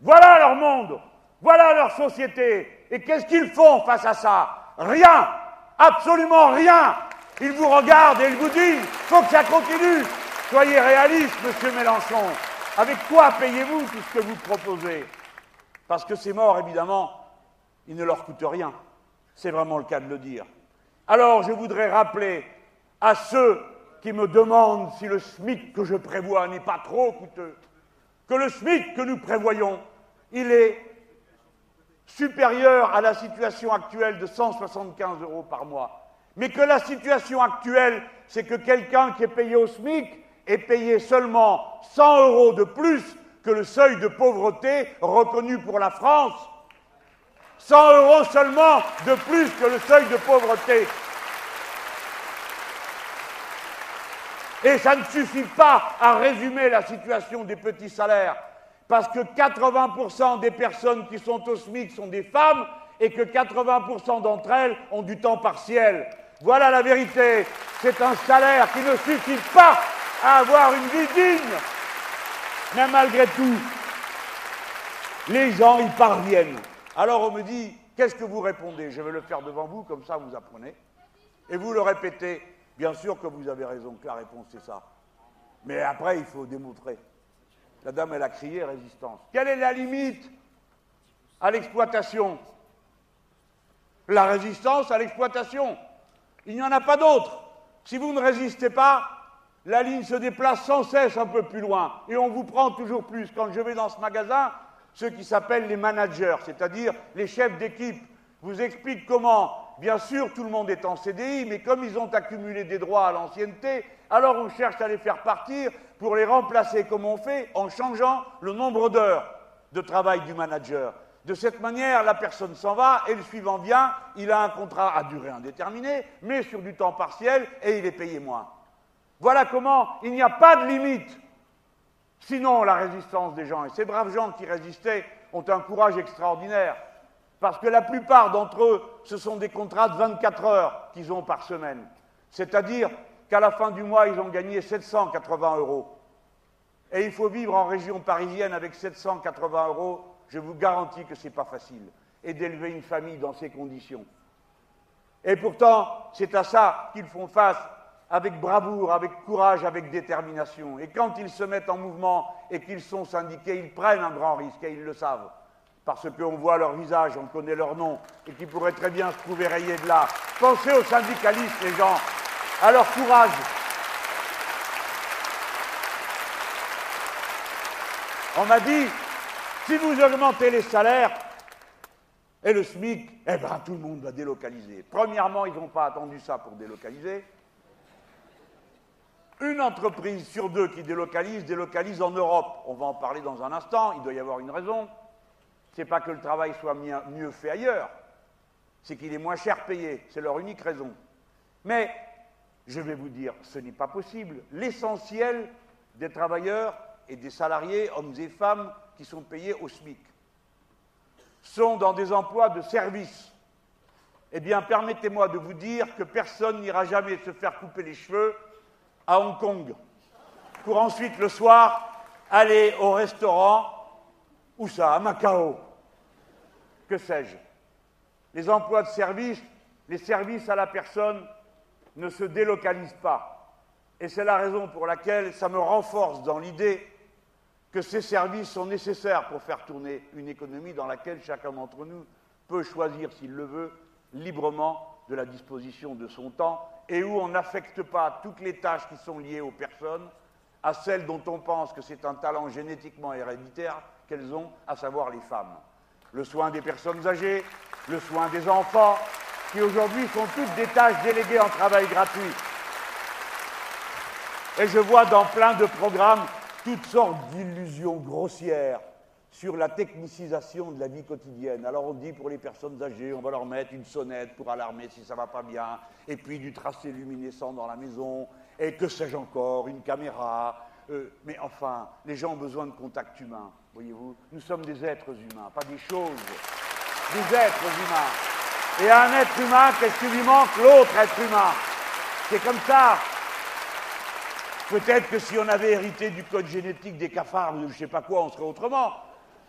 Voilà leur monde, voilà leur société. Et qu'est-ce qu'ils font face à ça? Rien, absolument rien. Ils vous regardent et ils vous disent, faut que ça continue. Soyez réaliste, monsieur Mélenchon. Avec quoi payez-vous tout ce que vous proposez? Parce que ces morts, évidemment, ils ne leur coûtent rien. C'est vraiment le cas de le dire. Alors je voudrais rappeler à ceux qui me demandent si le SMIC que je prévois n'est pas trop coûteux, que le SMIC que nous prévoyons, il est supérieur à la situation actuelle de 175 euros par mois. Mais que la situation actuelle, c'est que quelqu'un qui est payé au SMIC est payé seulement 100 euros de plus que le seuil de pauvreté reconnu pour la France. 100 euros seulement de plus que le seuil de pauvreté. Et ça ne suffit pas à résumer la situation des petits salaires, parce que 80% des personnes qui sont au SMIC sont des femmes et que 80% d'entre elles ont du temps partiel. Voilà la vérité. C'est un salaire qui ne suffit pas à avoir une vie digne. Mais malgré tout, les gens y parviennent. Alors on me dit, qu'est-ce que vous répondez? Je vais le faire devant vous, comme ça vous apprenez. Et vous le répétez. Bien sûr que vous avez raison, que la réponse c'est ça. Mais après, il faut démontrer. La dame, elle a crié résistance. Quelle est la limite à l'exploitation? La résistance à l'exploitation. Il n'y en a pas d'autre. Si vous ne résistez pas, la ligne se déplace sans cesse un peu plus loin et on vous prend toujours plus. Quand je vais dans ce magasin, ceux qui s'appellent les managers, c'est-à-dire les chefs d'équipe, vous expliquent comment Bien sûr, tout le monde est en CDI, mais comme ils ont accumulé des droits à l'ancienneté, alors on cherche à les faire partir pour les remplacer comme on fait en changeant le nombre d'heures de travail du manager. De cette manière, la personne s'en va et le suivant vient, il a un contrat à durée indéterminée, mais sur du temps partiel et il est payé moins. Voilà comment il n'y a pas de limite. Sinon, la résistance des gens, et ces braves gens qui résistaient ont un courage extraordinaire. Parce que la plupart d'entre eux, ce sont des contrats de 24 heures qu'ils ont par semaine. C'est-à-dire qu'à la fin du mois, ils ont gagné 780 euros. Et il faut vivre en région parisienne avec 780 euros, je vous garantis que ce n'est pas facile. Et d'élever une famille dans ces conditions. Et pourtant, c'est à ça qu'ils font face avec bravoure, avec courage, avec détermination. Et quand ils se mettent en mouvement et qu'ils sont syndiqués, ils prennent un grand risque et ils le savent parce qu'on voit leur visage, on connaît leur nom, et qui pourraient très bien se trouver rayés de là. Pensez aux syndicalistes, les gens, à leur courage. On m'a dit, si vous augmentez les salaires et le SMIC, eh bien tout le monde va délocaliser. Premièrement, ils n'ont pas attendu ça pour délocaliser. Une entreprise sur deux qui délocalise, délocalise en Europe. On va en parler dans un instant, il doit y avoir une raison n'est pas que le travail soit mieux fait ailleurs, c'est qu'il est moins cher payé, c'est leur unique raison. Mais, je vais vous dire, ce n'est pas possible. L'essentiel des travailleurs et des salariés, hommes et femmes, qui sont payés au SMIC, sont dans des emplois de service. Eh bien, permettez-moi de vous dire que personne n'ira jamais se faire couper les cheveux à Hong Kong, pour ensuite le soir aller au restaurant où ça? À Macao. Que sais-je? Les emplois de service, les services à la personne ne se délocalisent pas. Et c'est la raison pour laquelle ça me renforce dans l'idée que ces services sont nécessaires pour faire tourner une économie dans laquelle chacun d'entre nous peut choisir, s'il le veut, librement de la disposition de son temps et où on n'affecte pas toutes les tâches qui sont liées aux personnes à celles dont on pense que c'est un talent génétiquement héréditaire qu'elles ont, à savoir les femmes. Le soin des personnes âgées, le soin des enfants, qui aujourd'hui sont toutes des tâches déléguées en travail gratuit. Et je vois dans plein de programmes toutes sortes d'illusions grossières sur la technicisation de la vie quotidienne. Alors on dit pour les personnes âgées, on va leur mettre une sonnette pour alarmer si ça va pas bien, et puis du tracé luminescent dans la maison, et que sais-je encore, une caméra. Euh, mais enfin, les gens ont besoin de contact humain, voyez-vous. Nous sommes des êtres humains, pas des choses. Des êtres humains. Et à un être humain, qu'est-ce qui lui manque? L'autre être humain. C'est comme ça. Peut-être que si on avait hérité du code génétique des cafards ou je ne sais pas quoi, on serait autrement.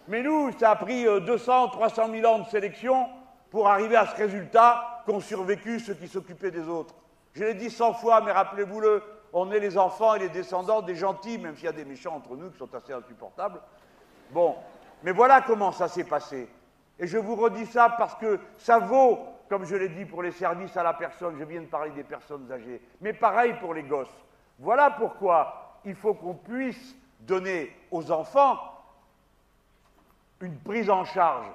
Mais nous, ça a pris 200, 300 000 ans de sélection pour arriver à ce résultat qu'ont survécu ceux qui s'occupaient des autres. Je l'ai dit cent fois, mais rappelez-vous-le, on est les enfants et les descendants des gentils, même s'il y a des méchants entre nous qui sont assez insupportables. Bon, mais voilà comment ça s'est passé. Et je vous redis ça parce que ça vaut, comme je l'ai dit, pour les services à la personne, je viens de parler des personnes âgées, mais pareil pour les gosses. Voilà pourquoi il faut qu'on puisse donner aux enfants une prise en charge,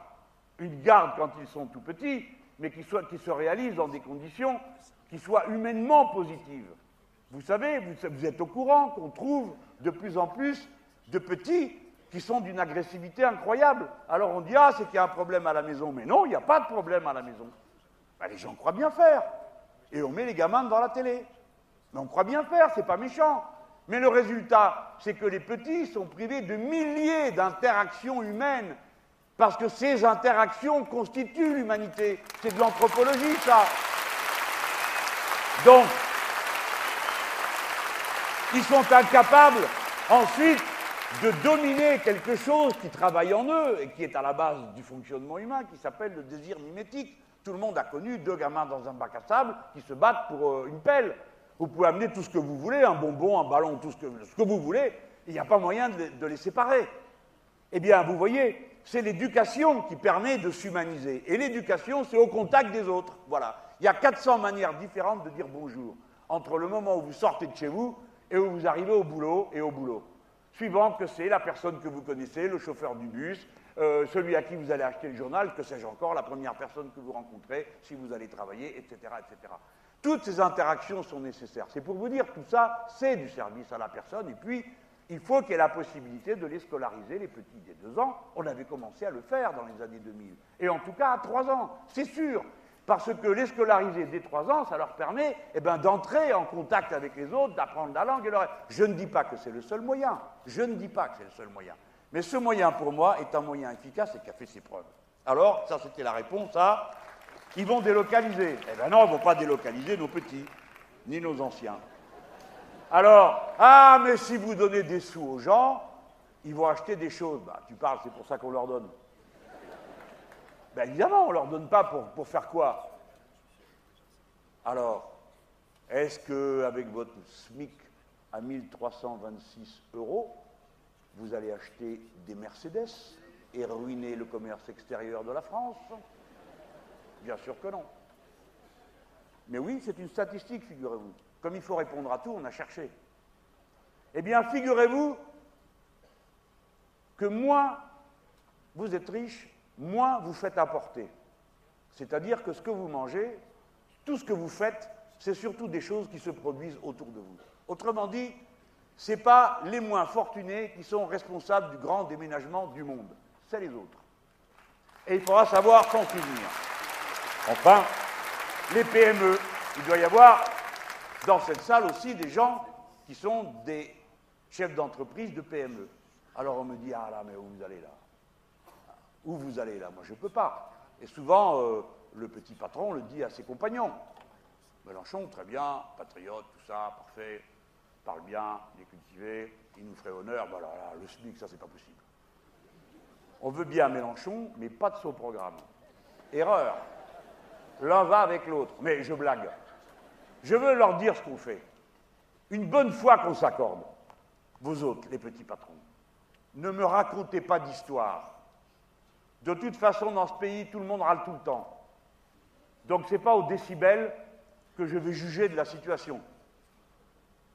une garde quand ils sont tout petits, mais qui, se réalise dans des conditions qui soient humainement positives. Vous savez, vous, êtes au courant qu'on trouve de plus en plus de petits qui sont d'une agressivité incroyable. Alors on dit, ah, c'est qu'il y a un problème à la maison. Mais non, il n'y a pas de problème à la maison. Ben, les gens croient bien faire. Et on met les gamins devant la télé. Mais on croit bien faire, c'est pas méchant. Mais le résultat, c'est que les petits sont privés de milliers d'interactions humaines, parce que ces interactions constituent l'humanité. C'est de l'anthropologie, ça. Donc, ils sont incapables ensuite de dominer quelque chose qui travaille en eux et qui est à la base du fonctionnement humain, qui s'appelle le désir mimétique. Tout le monde a connu deux gamins dans un bac à sable qui se battent pour euh, une pelle. Vous pouvez amener tout ce que vous voulez, un bonbon, un ballon, tout ce que, ce que vous voulez, il n'y a pas moyen de, les séparer. Eh bien, vous voyez, c'est l'éducation qui permet de s'humaniser. Et l'éducation, c'est au contact des autres. Voilà. Il y a 400 manières différentes de dire bonjour, entre le moment où vous sortez de chez vous et où vous arrivez au boulot et au boulot. Suivant que c'est la personne que vous connaissez, le chauffeur du bus, euh, celui à qui vous allez acheter le journal, que sais-je encore, la première personne que vous rencontrez, si vous allez travailler, etc. Toutes ces interactions sont nécessaires. C'est pour vous dire, tout ça, c'est du service à la personne. Et puis, il faut qu'il y ait la possibilité de les scolariser, les petits des deux ans. On avait commencé à le faire dans les années 2000. Et en tout cas, à trois ans, c'est sûr. Parce que les scolariser dès trois ans, ça leur permet eh ben, d'entrer en contact avec les autres, d'apprendre la langue. Et leur... Je ne dis pas que c'est le seul moyen. Je ne dis pas que c'est le seul moyen. Mais ce moyen, pour moi, est un moyen efficace et qui a fait ses preuves. Alors, ça, c'était la réponse à ils vont délocaliser. Eh bien non, ils ne vont pas délocaliser nos petits, ni nos anciens. Alors, ah, mais si vous donnez des sous aux gens, ils vont acheter des choses. Bah, tu parles, c'est pour ça qu'on leur donne. Ben évidemment, on ne leur donne pas pour, pour faire quoi? Alors, est-ce qu'avec votre SMIC à 1326 euros, vous allez acheter des Mercedes et ruiner le commerce extérieur de la France? Bien sûr que non. Mais oui, c'est une statistique, figurez-vous. Comme il faut répondre à tout, on a cherché. Eh bien, figurez-vous que moins vous êtes riche, moins vous faites apporter. C'est-à-dire que ce que vous mangez, tout ce que vous faites, c'est surtout des choses qui se produisent autour de vous. Autrement dit, ce n'est pas les moins fortunés qui sont responsables du grand déménagement du monde, c'est les autres. Et il faudra savoir s'en souvenir. Enfin, les PME. Il doit y avoir dans cette salle aussi des gens qui sont des chefs d'entreprise de PME. Alors on me dit, ah là, mais où vous allez là Où vous allez là? Moi, je ne peux pas. Et souvent, euh, le petit patron le dit à ses compagnons. Mélenchon, très bien, patriote, tout ça, parfait, parle bien, il est cultivé, il nous ferait honneur. Voilà, là, le SMIC, ça, c'est pas possible. On veut bien Mélenchon, mais pas de son programme. Erreur. L'un va avec l'autre. Mais je blague. Je veux leur dire ce qu'on fait. Une bonne fois qu'on s'accorde, vous autres, les petits patrons, ne me racontez pas d'histoire. De toute façon, dans ce pays, tout le monde râle tout le temps. Donc ce n'est pas au décibel que je vais juger de la situation.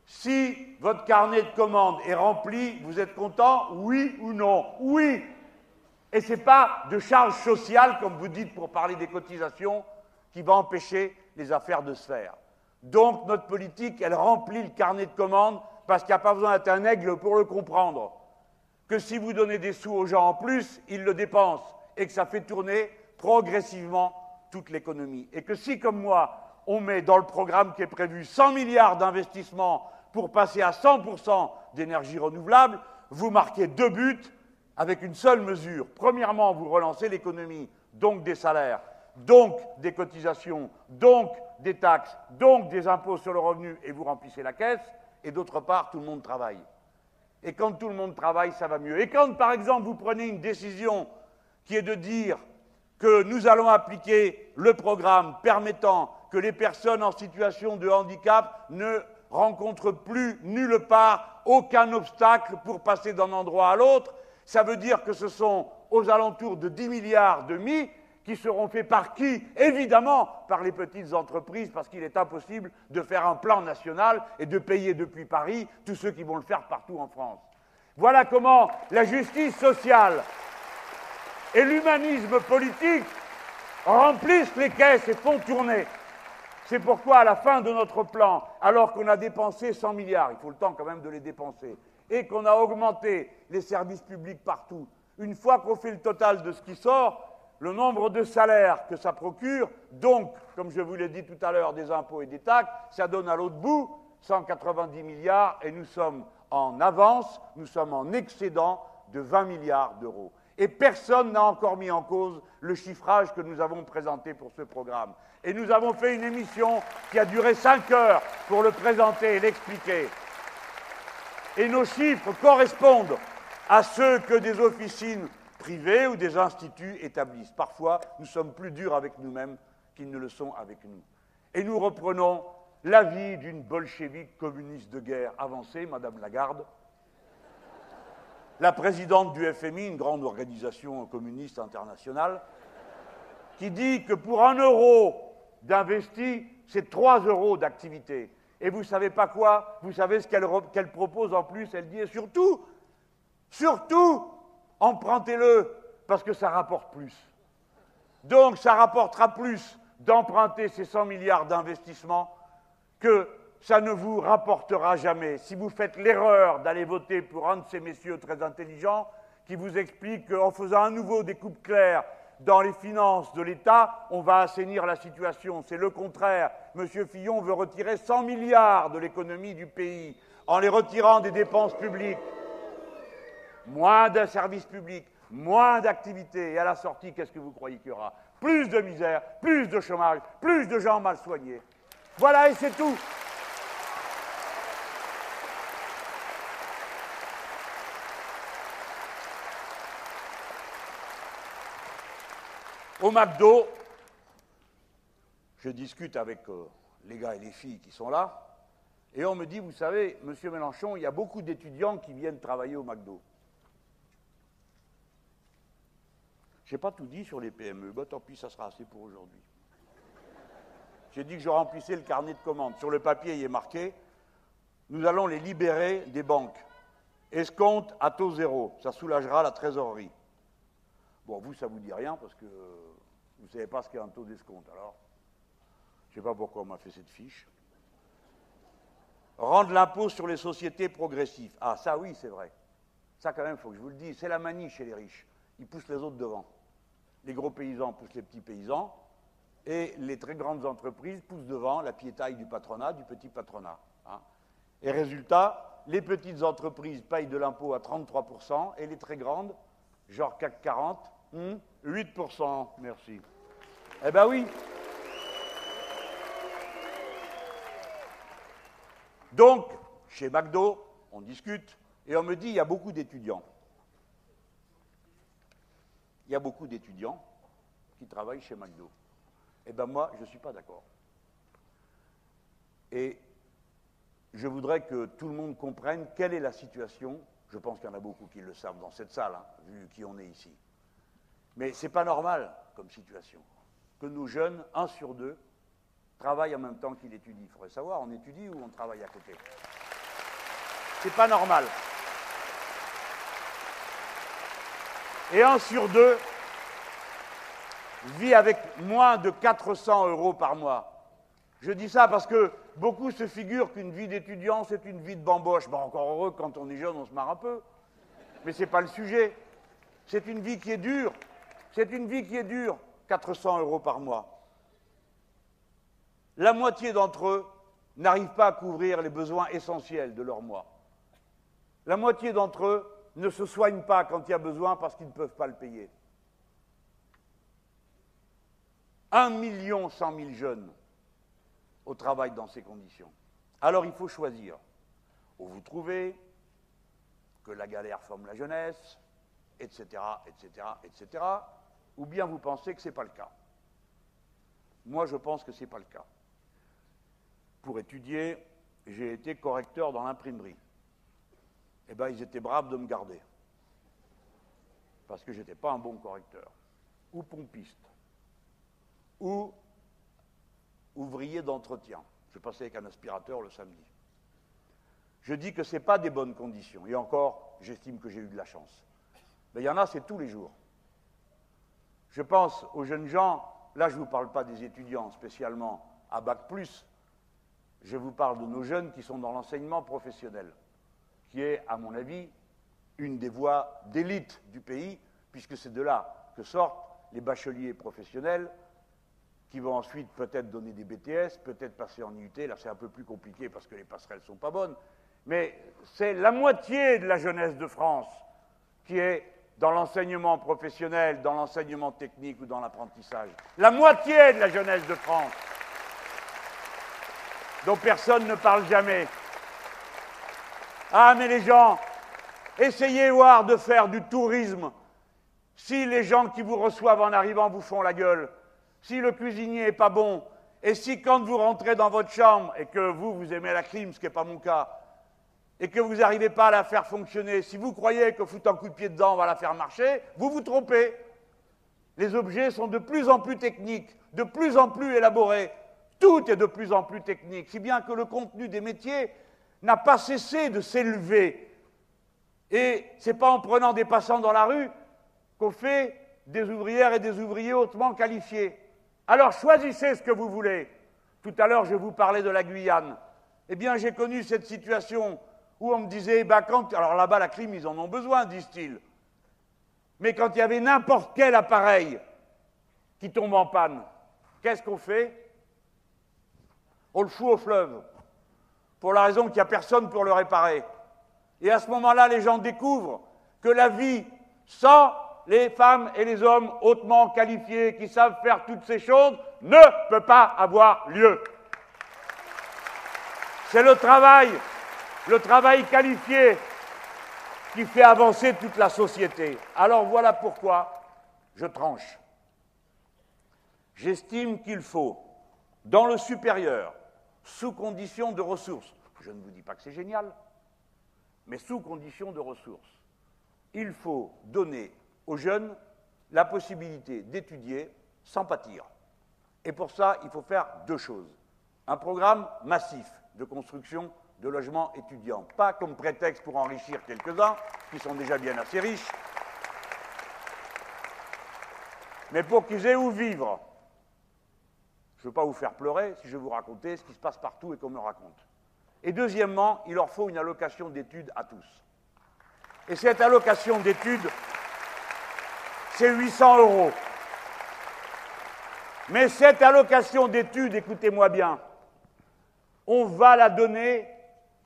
Si votre carnet de commandes est rempli, vous êtes content Oui ou non? Oui Et ce n'est pas de charge sociale, comme vous dites pour parler des cotisations, qui va empêcher les affaires de se faire. Donc notre politique, elle remplit le carnet de commandes parce qu'il n'y a pas besoin d'être un aigle pour le comprendre. Que si vous donnez des sous aux gens en plus, ils le dépensent et que ça fait tourner progressivement toute l'économie. Et que si, comme moi, on met dans le programme qui est prévu 100 milliards d'investissements pour passer à 100% d'énergie renouvelable, vous marquez deux buts avec une seule mesure. Premièrement, vous relancez l'économie, donc des salaires, donc des cotisations, donc des taxes, donc des impôts sur le revenu, et vous remplissez la caisse. Et d'autre part, tout le monde travaille. Et quand tout le monde travaille, ça va mieux. Et quand, par exemple, vous prenez une décision qui est de dire que nous allons appliquer le programme permettant que les personnes en situation de handicap ne rencontrent plus nulle part aucun obstacle pour passer d'un endroit à l'autre, ça veut dire que ce sont aux alentours de 10 milliards de mis qui seront faits par qui? Évidemment par les petites entreprises, parce qu'il est impossible de faire un plan national et de payer depuis Paris tous ceux qui vont le faire partout en France. Voilà comment la justice sociale et l'humanisme politique remplissent les caisses et font tourner. C'est pourquoi, à la fin de notre plan, alors qu'on a dépensé 100 milliards, il faut le temps quand même de les dépenser, et qu'on a augmenté les services publics partout, une fois qu'on fait le total de ce qui sort, le nombre de salaires que ça procure, donc, comme je vous l'ai dit tout à l'heure, des impôts et des taxes, ça donne à l'autre bout 190 milliards et nous sommes en avance, nous sommes en excédent de 20 milliards d'euros. Et personne n'a encore mis en cause le chiffrage que nous avons présenté pour ce programme. Et nous avons fait une émission qui a duré cinq heures pour le présenter et l'expliquer. Et nos chiffres correspondent à ceux que des officines privées ou des instituts établissent. Parfois, nous sommes plus durs avec nous-mêmes qu'ils ne le sont avec nous. Et nous reprenons l'avis d'une bolchevique communiste de guerre avancée, Madame Lagarde, la présidente du FMI, une grande organisation communiste internationale, qui dit que pour un euro d'investi, c'est trois euros d'activité. Et vous savez pas quoi? Vous savez ce qu'elle propose en plus? Elle dit, surtout, surtout, empruntez-le, parce que ça rapporte plus. Donc ça rapportera plus d'emprunter ces 100 milliards d'investissements que ça ne vous rapportera jamais. Si vous faites l'erreur d'aller voter pour un de ces messieurs très intelligents qui vous explique qu'en faisant à nouveau des coupes claires dans les finances de l'État, on va assainir la situation. C'est le contraire. M. Fillon veut retirer 100 milliards de l'économie du pays en les retirant des dépenses publiques. Moins de services publics, moins d'activités. Et à la sortie, qu'est-ce que vous croyez qu'il y aura? Plus de misère, plus de chômage, plus de gens mal soignés. Voilà, et c'est tout. Au McDo, je discute avec euh, les gars et les filles qui sont là, et on me dit, vous savez, monsieur Mélenchon, il y a beaucoup d'étudiants qui viennent travailler au McDo. Je n'ai pas tout dit sur les PME, bah, tant pis, ça sera assez pour aujourd'hui. J'ai dit que je remplissais le carnet de commandes. Sur le papier, il est marqué Nous allons les libérer des banques. Escompte à taux zéro. Ça soulagera la trésorerie. Bon, vous, ça ne vous dit rien parce que vous ne savez pas ce qu'est un taux d'escompte. Alors, je ne sais pas pourquoi on m'a fait cette fiche. Rendre l'impôt sur les sociétés progressif. Ah, ça, oui, c'est vrai. Ça, quand même, il faut que je vous le dise. C'est la manie chez les riches. Ils poussent les autres devant. Les gros paysans poussent les petits paysans et les très grandes entreprises poussent devant la piétaille du patronat, du petit patronat. Hein. Et résultat, les petites entreprises payent de l'impôt à 33% et les très grandes, genre CAC 40, 8%. Hmm, merci. Eh bien oui. Donc, chez McDo, on discute et on me dit il y a beaucoup d'étudiants. Il y a beaucoup d'étudiants qui travaillent chez McDo. Eh bien moi, je ne suis pas d'accord. Et je voudrais que tout le monde comprenne quelle est la situation. Je pense qu'il y en a beaucoup qui le savent dans cette salle, hein, vu qui on est ici. Mais ce n'est pas normal comme situation. Que nos jeunes, un sur deux, travaillent en même temps qu'ils étudient. Il faudrait savoir, on étudie ou on travaille à côté. C'est pas normal. Et un sur deux vit avec moins de 400 euros par mois. Je dis ça parce que beaucoup se figurent qu'une vie d'étudiant, c'est une vie de bamboche. Bon, encore heureux, quand on est jeune, on se marre un peu. Mais ce n'est pas le sujet. C'est une vie qui est dure. C'est une vie qui est dure, 400 euros par mois. la moitié d'entre eux n'arrivent pas à couvrir les besoins essentiels de leur moi. La moitié d'entre eux ne se soignent pas quand il y a besoin parce qu'ils ne peuvent pas le payer. Un million cent mille jeunes au travail dans ces conditions. Alors il faut choisir où vous trouvez que la galère forme la jeunesse, etc., etc., etc., ou bien vous pensez que ce n'est pas le cas. Moi, je pense que ce n'est pas le cas. Pour étudier, j'ai été correcteur dans l'imprimerie. Eh bien, ils étaient braves de me garder. Parce que je n'étais pas un bon correcteur. Ou pompiste. Ou ouvrier d'entretien. Je passais avec un aspirateur le samedi. Je dis que ce n'est pas des bonnes conditions. Et encore, j'estime que j'ai eu de la chance. Mais il y en a, c'est tous les jours. Je pense aux jeunes gens, là je ne vous parle pas des étudiants spécialement à Bac ⁇ je vous parle de nos jeunes qui sont dans l'enseignement professionnel, qui est, à mon avis, une des voies d'élite du pays, puisque c'est de là que sortent les bacheliers professionnels, qui vont ensuite peut-être donner des BTS, peut-être passer en IUT, là c'est un peu plus compliqué parce que les passerelles ne sont pas bonnes, mais c'est la moitié de la jeunesse de France qui est dans l'enseignement professionnel, dans l'enseignement technique ou dans l'apprentissage. La moitié de la jeunesse de France dont personne ne parle jamais. Ah, mais les gens, essayez voir de faire du tourisme. Si les gens qui vous reçoivent en arrivant vous font la gueule, si le cuisinier n'est pas bon, et si quand vous rentrez dans votre chambre et que vous, vous aimez la clim, ce qui n'est pas mon cas, et que vous n'arrivez pas à la faire fonctionner, si vous croyez que foutre un coup de pied dedans va la faire marcher, vous vous trompez. Les objets sont de plus en plus techniques, de plus en plus élaborés. Tout est de plus en plus technique, si bien que le contenu des métiers n'a pas cessé de s'élever. Et ce n'est pas en prenant des passants dans la rue qu'on fait des ouvrières et des ouvriers hautement qualifiés. Alors choisissez ce que vous voulez. Tout à l'heure, je vous parlais de la Guyane. Eh bien, j'ai connu cette situation où on me disait, bah, quand, alors là-bas, la crime, ils en ont besoin, disent-ils. Mais quand il y avait n'importe quel appareil qui tombe en panne, qu'est-ce qu'on fait? On le fout au fleuve, pour la raison qu'il n'y a personne pour le réparer. Et à ce moment-là, les gens découvrent que la vie sans les femmes et les hommes hautement qualifiés qui savent faire toutes ces choses ne peut pas avoir lieu. C'est le travail, le travail qualifié qui fait avancer toute la société. Alors voilà pourquoi je tranche. J'estime qu'il faut, dans le supérieur, sous condition de ressources, je ne vous dis pas que c'est génial, mais sous condition de ressources, il faut donner aux jeunes la possibilité d'étudier sans pâtir. Et pour ça, il faut faire deux choses. Un programme massif de construction de logements étudiants, pas comme prétexte pour enrichir quelques-uns, qui sont déjà bien assez riches, mais pour qu'ils aient où vivre. Je ne veux pas vous faire pleurer si je vous racontais ce qui se passe partout et qu'on me raconte. Et deuxièmement, il leur faut une allocation d'études à tous. Et cette allocation d'études, c'est 800 euros. Mais cette allocation d'études, écoutez-moi bien, on va la donner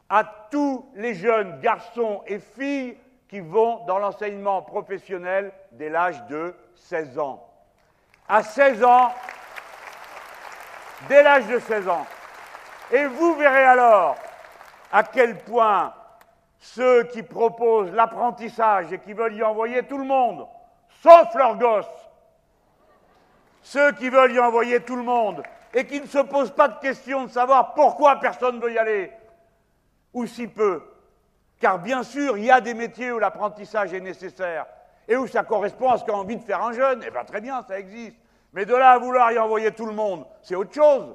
à tous les jeunes garçons et filles qui vont dans l'enseignement professionnel dès l'âge de 16 ans. À 16 ans, dès l'âge de 16 ans. Et vous verrez alors à quel point ceux qui proposent l'apprentissage et qui veulent y envoyer tout le monde, sauf leurs gosses, ceux qui veulent y envoyer tout le monde et qui ne se posent pas de question de savoir pourquoi personne ne veut y aller, ou si peu. Car bien sûr, il y a des métiers où l'apprentissage est nécessaire et où ça correspond à ce qu'a envie de faire un jeune. Eh bien, très bien, ça existe. Mais de là à vouloir y envoyer tout le monde, c'est autre chose.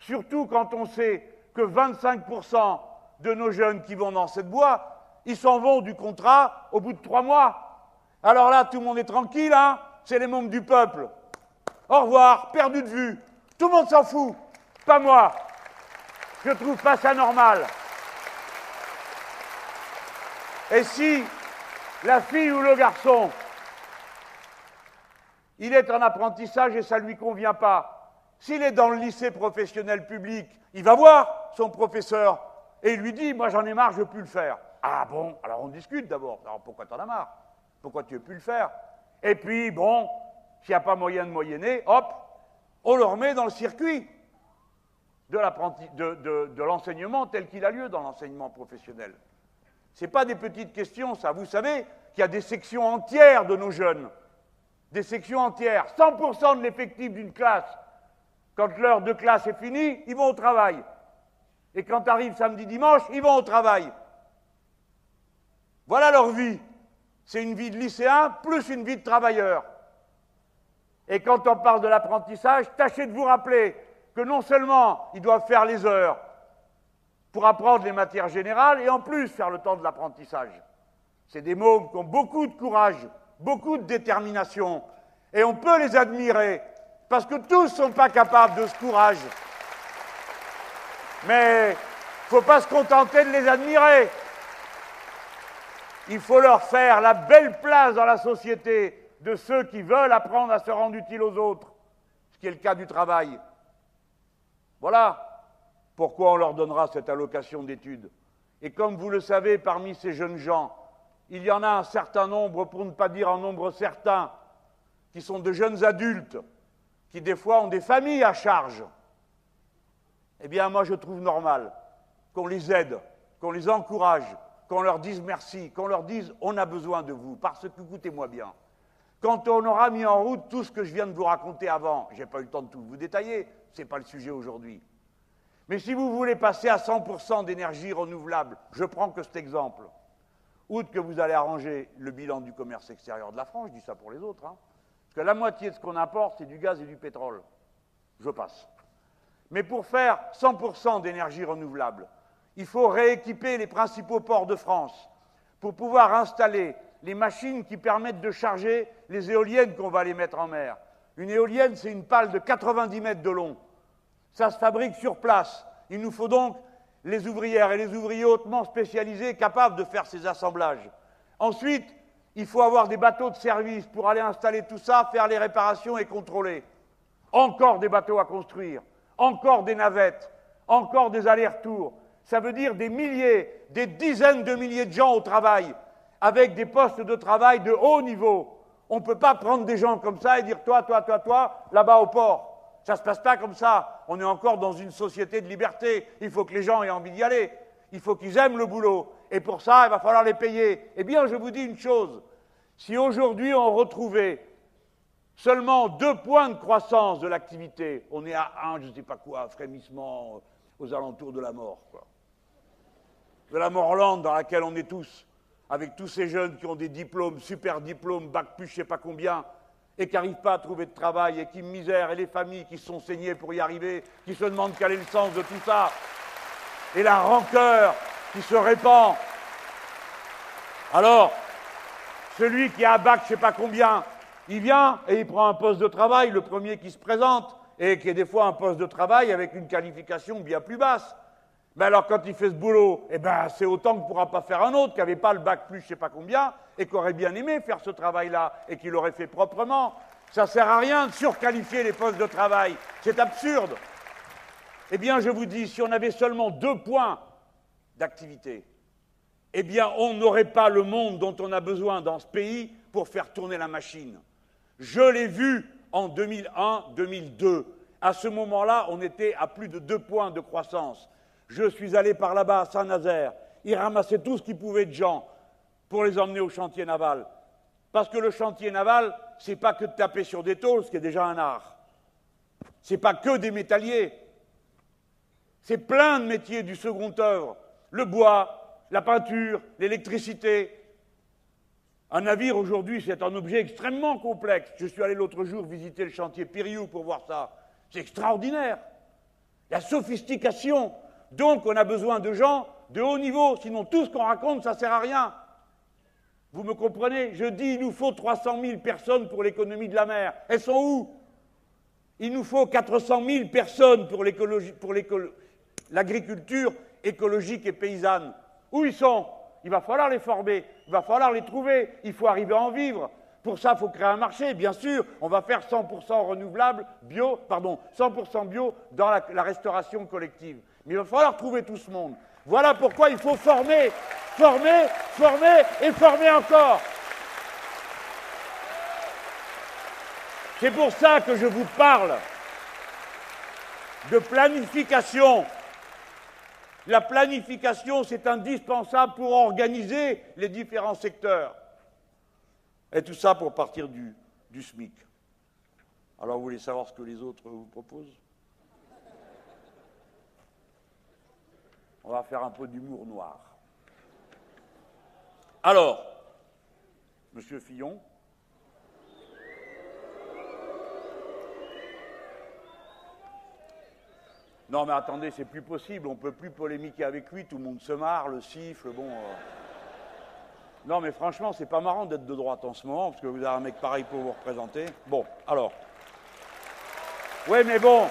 Surtout quand on sait que 25% de nos jeunes qui vont dans cette voie, ils s'en vont du contrat au bout de trois mois. Alors là, tout le monde est tranquille, hein C'est les membres du peuple. Au revoir, perdu de vue. Tout le monde s'en fout. Pas moi. Je trouve pas ça normal. Et si la fille ou le garçon, il est en apprentissage et ça ne lui convient pas, S'il est dans le lycée professionnel public, il va voir son professeur et il lui dit Moi j'en ai marre, je ne veux plus le faire. Ah bon? Alors on discute d'abord. Alors pourquoi t'en as marre? Pourquoi tu ne veux plus le faire? Et puis, bon, s'il n'y a pas moyen de moyenner, hop, on le remet dans le circuit de l'enseignement tel qu'il a lieu dans l'enseignement professionnel. Ce n'est pas des petites questions, ça. Vous savez qu'il y a des sections entières de nos jeunes, des sections entières, 100% de l'effectif d'une classe. Quand l'heure de classe est finie, ils vont au travail. Et quand arrive samedi, dimanche, ils vont au travail. Voilà leur vie. C'est une vie de lycéen plus une vie de travailleur. Et quand on parle de l'apprentissage, tâchez de vous rappeler que non seulement ils doivent faire les heures pour apprendre les matières générales et en plus faire le temps de l'apprentissage. C'est des mômes qui ont beaucoup de courage, beaucoup de détermination, et on peut les admirer, parce que tous ne sont pas capables de ce courage. Mais il ne faut pas se contenter de les admirer. Il faut leur faire la belle place dans la société de ceux qui veulent apprendre à se rendre utile aux autres, ce qui est le cas du travail. Voilà pourquoi on leur donnera cette allocation d'études? Et comme vous le savez, parmi ces jeunes gens, il y en a un certain nombre, pour ne pas dire un nombre certain, qui sont de jeunes adultes, qui des fois ont des familles à charge. Eh bien, moi, je trouve normal qu'on les aide, qu'on les encourage, qu'on leur dise merci, qu'on leur dise on a besoin de vous, parce que écoutez-moi bien. Quand on aura mis en route tout ce que je viens de vous raconter avant, je n'ai pas eu le temps de tout vous détailler, ce n'est pas le sujet aujourd'hui. Mais si vous voulez passer à 100% d'énergie renouvelable, je prends que cet exemple, outre que vous allez arranger le bilan du commerce extérieur de la France, je dis ça pour les autres, hein, parce que la moitié de ce qu'on importe, c'est du gaz et du pétrole. Je passe. Mais pour faire 100% d'énergie renouvelable, il faut rééquiper les principaux ports de France pour pouvoir installer les machines qui permettent de charger les éoliennes qu'on va aller mettre en mer. Une éolienne, c'est une pale de 90 mètres de long. Ça se fabrique sur place. Il nous faut donc les ouvrières et les ouvriers hautement spécialisés capables de faire ces assemblages. Ensuite, il faut avoir des bateaux de service pour aller installer tout ça, faire les réparations et contrôler. Encore des bateaux à construire, encore des navettes, encore des allers-retours. Ça veut dire des milliers, des dizaines de milliers de gens au travail, avec des postes de travail de haut niveau. On ne peut pas prendre des gens comme ça et dire toi, toi, toi, toi, là-bas au port. Ça ne se passe pas comme ça. On est encore dans une société de liberté. Il faut que les gens aient envie d'y aller. Il faut qu'ils aiment le boulot. Et pour ça, il va falloir les payer. Eh bien, je vous dis une chose. Si aujourd'hui on retrouvait seulement deux points de croissance de l'activité, on est à un, je ne sais pas quoi, frémissement aux alentours de la mort. De la morlande dans laquelle on est tous, avec tous ces jeunes qui ont des diplômes, super diplômes, bac plus je ne sais pas combien, et qui n'arrivent pas à trouver de travail et qui misèrent, et les familles qui sont saignées pour y arriver, qui se demandent quel est le sens de tout ça, et la rancœur qui se répand. Alors, celui qui a un bac, je ne sais pas combien, il vient et il prend un poste de travail, le premier qui se présente, et qui est des fois un poste de travail avec une qualification bien plus basse. Mais alors, quand il fait ce boulot, eh ben, c'est autant que ne pourra pas faire un autre qui n'avait pas le bac plus je ne sais pas combien et qui aurait bien aimé faire ce travail-là et qui l'aurait fait proprement. Ça ne sert à rien de surqualifier les postes de travail. C'est absurde. Eh bien, je vous dis, si on avait seulement deux points d'activité, eh bien, on n'aurait pas le monde dont on a besoin dans ce pays pour faire tourner la machine. Je l'ai vu en 2001-2002. À ce moment-là, on était à plus de deux points de croissance. Je suis allé par là-bas à Saint-Nazaire. Ils ramassaient tout ce qu'ils pouvaient de gens pour les emmener au chantier naval. Parce que le chantier naval, c'est pas que de taper sur des tôles, ce qui est déjà un art. C'est pas que des métalliers. C'est plein de métiers du second œuvre. Le bois, la peinture, l'électricité. Un navire aujourd'hui, c'est un objet extrêmement complexe. Je suis allé l'autre jour visiter le chantier Piriou pour voir ça. C'est extraordinaire. La sophistication donc on a besoin de gens de haut niveau, sinon tout ce qu'on raconte, ça ne sert à rien. Vous me comprenez? Je dis il nous faut 300 000 personnes pour l'économie de la mer. Elles sont où? Il nous faut 400 000 personnes pour l'agriculture écologique et paysanne. Où ils sont? Il va falloir les former, il va falloir les trouver, il faut arriver à en vivre. Pour ça, il faut créer un marché, bien sûr. On va faire 100% renouvelable, bio, pardon, 100% bio dans la, la, restauration collective. Mais il va falloir trouver tout ce monde. Voilà pourquoi il faut former, former, former et former encore. C'est pour ça que je vous parle de planification. La planification, c'est indispensable pour organiser les différents secteurs. Et tout ça pour partir du, SMIC. Alors vous voulez savoir ce que les autres vous proposent? On va faire un peu d'humour noir. Alors, Monsieur Fillon, Non, mais attendez, c'est plus possible, on ne peut plus polémiquer avec lui, tout le monde se marre, le siffle, bon. Euh... Non, mais franchement, c'est pas marrant d'être de droite en ce moment, parce que vous avez un mec pareil pour vous représenter. Bon, alors. Oui, mais bon,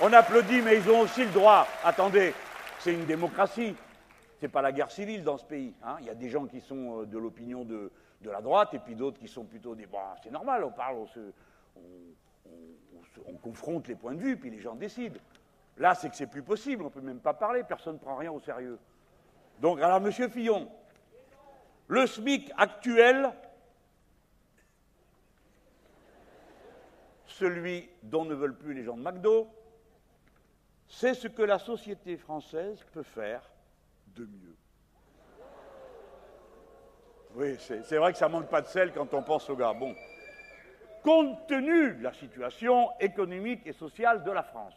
on applaudit, mais ils ont aussi le droit. Attendez, c'est une démocratie. C'est pas la guerre civile dans ce pays. Hein. Il y a des gens qui sont euh, de l'opinion de, la droite et puis d'autres qui sont plutôt des. Bon, c'est normal, on parle, on, se, on, on, on, confronte les points de vue, puis les gens décident. Là, c'est que c'est plus possible, on ne peut même pas parler, personne ne prend rien au sérieux. Donc, alors, Monsieur Fillon, le SMIC actuel, celui dont ne veulent plus les gens de McDo, c'est ce que la société française peut faire de mieux. Oui, c'est vrai que ça manque pas de sel quand on pense au gars. Bon. Compte tenu de la situation économique et sociale de la France.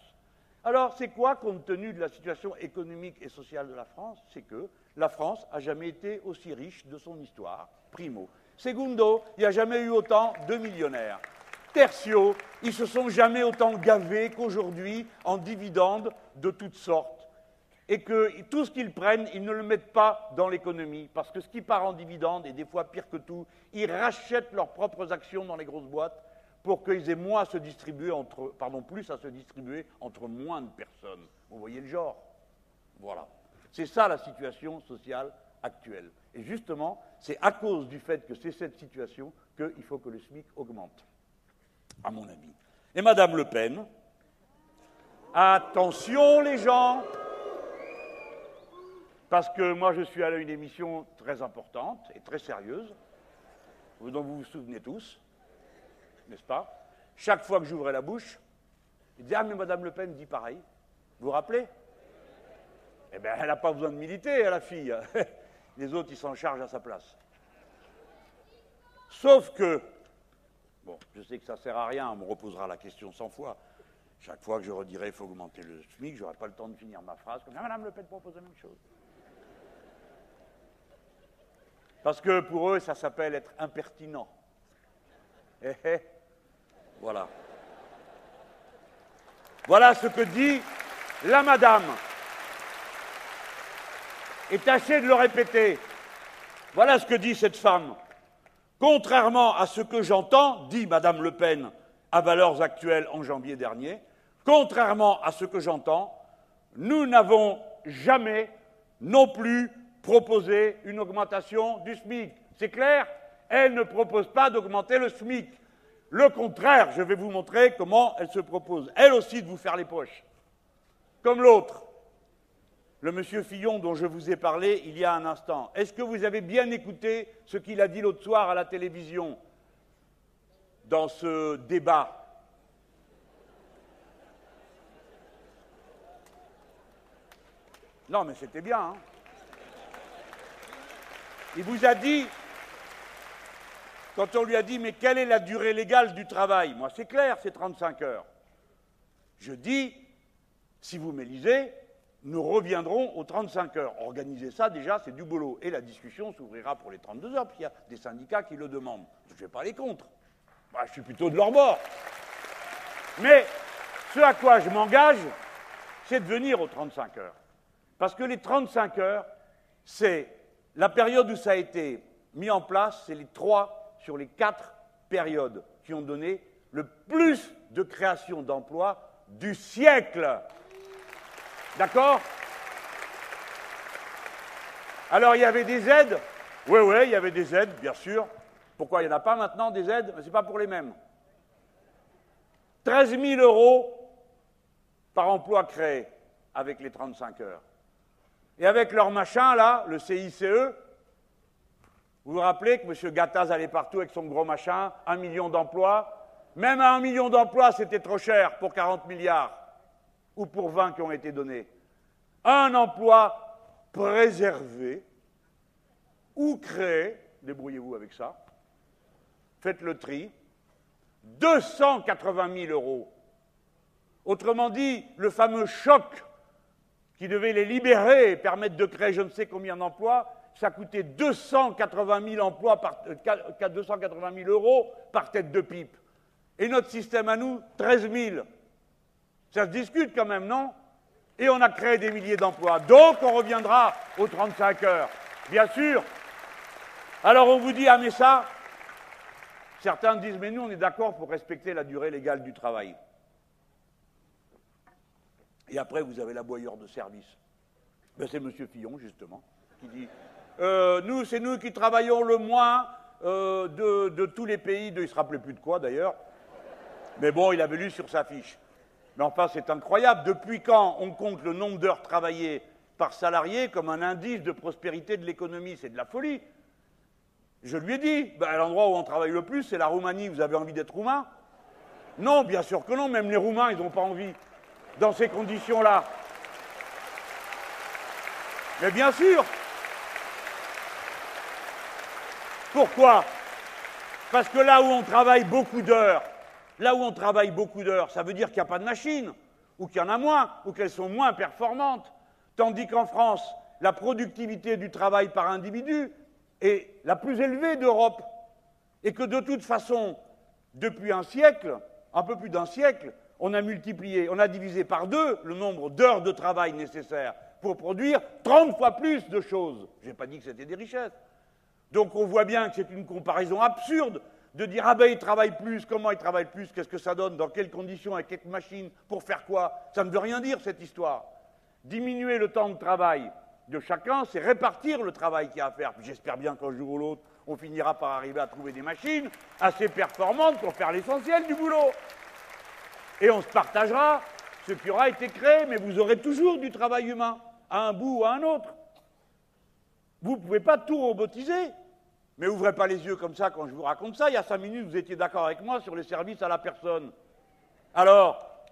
Alors, c'est quoi, compte tenu de la situation économique et sociale de la France? C'est que la France n'a jamais été aussi riche de son histoire, primo. Segundo, il n'y a jamais eu autant de millionnaires. Tertio, ils se sont jamais autant gavés qu'aujourd'hui en dividendes de toutes sortes. Et que tout ce qu'ils prennent, ils ne le mettent pas dans l'économie. Parce que ce qui part en dividendes, et des fois pire que tout, ils rachètent leurs propres actions dans les grosses boîtes pour qu'ils aient moins à se distribuer entre, pardon, plus à se distribuer entre moins de personnes. Vous voyez le genre? Voilà. C'est ça la situation sociale actuelle. Et justement, c'est à cause du fait que c'est cette situation qu'il faut que le SMIC augmente, à mon avis. Et Madame Le Pen, attention les gens, parce que moi je suis à une émission très importante et très sérieuse, dont vous vous souvenez tous, n'est-ce pas? Chaque fois que j'ouvrais la bouche, il disait Ah, mais Madame Le Pen dit pareil. Vous vous rappelez? Eh bien, elle n'a pas besoin de militer, la fille. Les autres, ils s'en chargent à sa place. Sauf que, bon, je sais que ça ne sert à rien, on me reposera la question 100 fois. Chaque fois que je redirai il faut augmenter le SMIC, je n'aurai pas le temps de finir ma phrase. Comme Madame Le Pen propose la même chose. Parce que pour eux, ça s'appelle être impertinent. Eh, eh. Voilà. Voilà ce que dit la madame. Et tâchez de le répéter. Voilà ce que dit cette femme. Contrairement à ce que j'entends, dit Madame Le Pen à valeurs actuelles en janvier dernier, contrairement à ce que j'entends, nous n'avons jamais non plus proposé une augmentation du SMIC. C'est clair Elle ne propose pas d'augmenter le SMIC. Le contraire, je vais vous montrer comment elle se propose, elle aussi, de vous faire les poches. Comme l'autre, le monsieur Fillon dont je vous ai parlé il y a un instant. Est-ce que vous avez bien écouté ce qu'il a dit l'autre soir à la télévision dans ce débat? Non, mais c'était bien. Hein il vous a dit quand on lui a dit mais quelle est la durée légale du travail? Moi c'est clair, c'est 35 heures. Je dis, si vous m'élisez, nous reviendrons aux 35 heures. Organiser ça, déjà, c'est du boulot. Et la discussion s'ouvrira pour les 32 heures, puis il y a des syndicats qui le demandent. Je ne vais pas les contre. Moi, je suis plutôt de leur bord. Mais ce à quoi je m'engage, c'est de venir aux 35 heures. Parce que les 35 heures, c'est la période où ça a été mis en place, c'est les trois sur les quatre périodes qui ont donné le plus de création d'emplois du siècle. D'accord Alors il y avait des aides Oui, oui, il y avait des aides, bien sûr, Pourquoi il n'y en a pas maintenant des aides Ce n'est pas pour les mêmes. 13 000 euros par emploi créé avec les 35 heures. Et avec leur machin, là, le CICE, vous vous rappelez que M. Gattaz allait partout avec son gros machin, un million d'emplois. Même à un million d'emplois, c'était trop cher pour 40 milliards, ou pour 20 qui ont été donnés. Un emploi préservé ou créé, débrouillez-vous avec ça, faites le tri, 280 000 euros. Autrement dit, le fameux choc qui devait les libérer et permettre de créer je ne sais combien d'emplois, ça coûtait 280 000 emplois par, 280 000 euros par tête de pipe. Et notre système à nous, 13 000. Ça se discute quand même, non? Et on a créé des milliers d'emplois. Donc on reviendra aux 35 heures, bien sûr. Alors on vous dit, ah mais ça, certains disent, mais nous on est d'accord pour respecter la durée légale du travail. Et après, vous avez l'aboyeur de service. Ben, c'est M. Fillon, justement, qui dit euh, Nous, c'est nous qui travaillons le moins euh, de, tous les pays, de, il ne se rappelait plus de quoi d'ailleurs, mais bon, il avait lu sur sa fiche. Mais enfin, c'est incroyable. Depuis quand on compte le nombre d'heures travaillées par salarié comme un indice de prospérité de l'économie? C'est de la folie. Je lui ai dit, ben, l'endroit où on travaille le plus, c'est la Roumanie. Vous avez envie d'être roumain? Non, bien sûr que non. Même les Roumains, ils n'ont pas envie dans ces conditions-là. Mais bien sûr. Pourquoi? Parce que là où on travaille beaucoup d'heures, là où on travaille beaucoup d'heures, ça veut dire qu'il n'y a pas de machines, ou qu'il y en a moins, ou qu'elles sont moins performantes. Tandis qu'en France, la productivité du travail par individu est la plus élevée d'Europe. Et que de toute façon, depuis un siècle, un peu plus d'un siècle, on a multiplié, on a divisé par deux le nombre d'heures de travail nécessaires pour produire 30 fois plus de choses. Je n'ai pas dit que c'était des richesses. Donc on voit bien que c'est une comparaison absurde de dire ah ben il travaille plus, comment il travaille plus, qu'est-ce que ça donne, dans quelles conditions, avec quelles machines, pour faire quoi Ça ne veut rien dire cette histoire. Diminuer le temps de travail de chacun, c'est répartir le travail qu'il y a à faire. J'espère bien qu'un jour ou l'autre, on finira par arriver à trouver des machines assez performantes pour faire l'essentiel du boulot et on se partagera ce qui aura été créé, mais vous aurez toujours du travail humain, à un bout ou à un autre. Vous ne pouvez pas tout robotiser. Mais ouvrez pas les yeux comme ça quand je vous raconte ça. Il y a cinq minutes, vous étiez d'accord avec moi sur les services à la personne. Alors,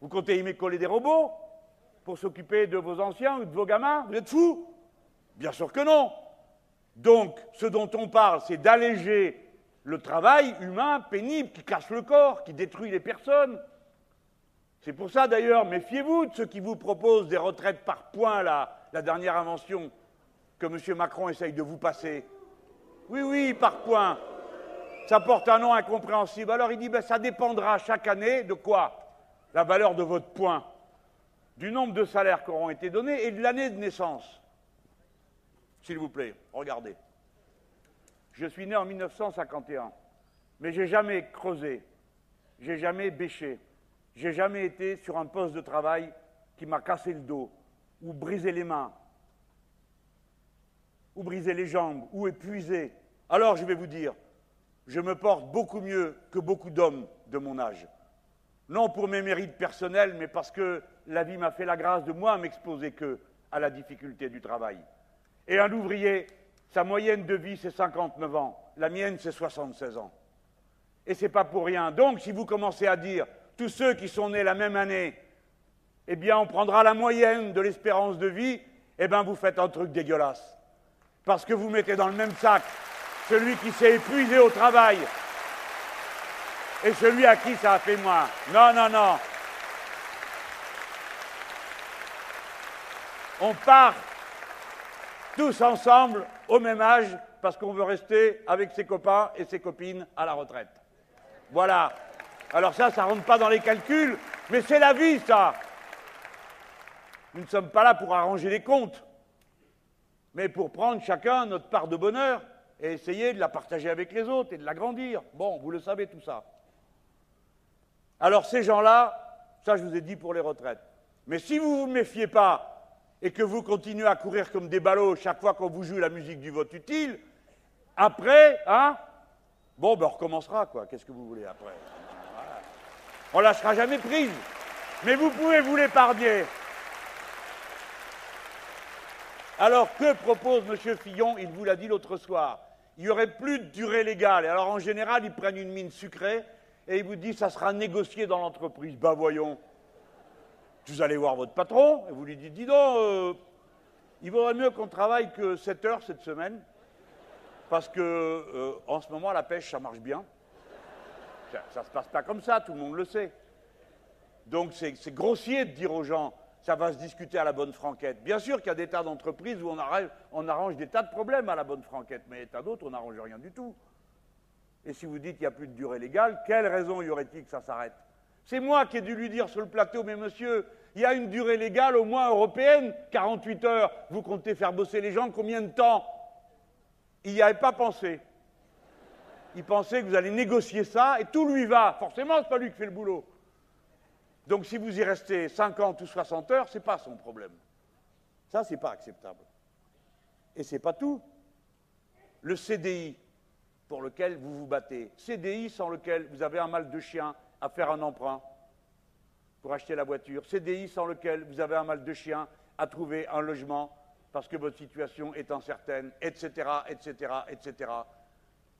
vous comptez y coller des robots pour s'occuper de vos anciens ou de vos gamins? Vous êtes fous? Bien sûr que non. Donc, ce dont on parle, c'est d'alléger le travail humain pénible qui casse le corps, qui détruit les personnes, c'est pour ça d'ailleurs, méfiez-vous de ceux qui vous proposent des retraites par points, la, la dernière invention que M. Macron essaye de vous passer. Oui, oui, par points. Ça porte un nom incompréhensible. Alors il dit, ben, ça dépendra chaque année de quoi? La valeur de votre point, du nombre de salaires qui auront été donnés et de l'année de naissance. S'il vous plaît, regardez. Je suis né en 1951, mais j'ai jamais creusé, j'ai jamais bêché, j'ai jamais été sur un poste de travail qui m'a cassé le dos, ou brisé les mains, ou brisé les jambes, ou épuisé. Alors je vais vous dire, je me porte beaucoup mieux que beaucoup d'hommes de mon âge. Non pour mes mérites personnels, mais parce que la vie m'a fait la grâce de moi m'exposer que à la difficulté du travail. Et un ouvrier, sa moyenne de vie, c'est 59 ans. La mienne, c'est 76 ans. Et c'est pas pour rien. Donc, si vous commencez à dire tous ceux qui sont nés la même année, eh bien, on prendra la moyenne de l'espérance de vie, eh bien, vous faites un truc dégueulasse. Parce que vous mettez dans le même sac celui qui s'est épuisé au travail et celui à qui ça a fait moins. Non, non, non. On part tous ensemble au même âge parce qu'on veut rester avec ses copains et ses copines à la retraite. Voilà. Alors ça, ça ne rentre pas dans les calculs, mais c'est la vie, ça. Nous ne sommes pas là pour arranger les comptes, mais pour prendre chacun notre part de bonheur et essayer de la partager avec les autres et de l'agrandir. Bon, vous le savez tout ça. Alors ces gens-là, ça je vous ai dit pour les retraites. Mais si vous ne vous méfiez pas et que vous continuez à courir comme des ballots chaque fois qu'on vous joue la musique du vote utile, après, hein, Bon, ben on recommencera, quoi. Qu'est-ce que vous voulez après? On On lâchera jamais prise. Mais vous pouvez vous l'épargner. Alors, que propose M. Fillon? Il vous l'a dit l'autre soir. Il n'y aurait plus de durée légale. Et alors, en général, ils prennent une mine sucrée et ils vous disent ça sera négocié dans l'entreprise. Ben voyons. Vous allez voir votre patron et vous lui dites dis donc, euh, il vaudrait mieux qu'on travaille que 7 heures cette semaine, parce que euh, en ce moment, la pêche, ça marche bien. Ça ne se passe pas comme ça, tout le monde le sait. Donc c'est grossier de dire aux gens, ça va se discuter à la bonne franquette. Bien sûr qu'il y a des tas d'entreprises où on arrange, des tas de problèmes à la bonne franquette, mais tas d'autres, on n'arrange rien du tout. Et si vous dites qu'il n'y a plus de durée légale, quelle raison y aurait-il que ça s'arrête? C'est moi qui ai dû lui dire sur le plateau, mais monsieur, il y a une durée légale au moins européenne, 48 heures. Vous comptez faire bosser les gens combien de temps? Il n'y avait pas pensé. Il pensait que vous allez négocier ça et tout lui va. Forcément, ce n'est pas lui qui fait le boulot. Donc si vous y restez 50 ou 60 heures, ce n'est pas son problème. Ça, ce n'est pas acceptable. Et ce n'est pas tout. Le CDI pour lequel vous vous battez, CDI sans lequel vous avez un mal de chien à faire un emprunt, pour acheter la voiture, CDI sans lequel vous avez un mal de chien à trouver un logement parce que votre situation est incertaine, etc., etc., etc.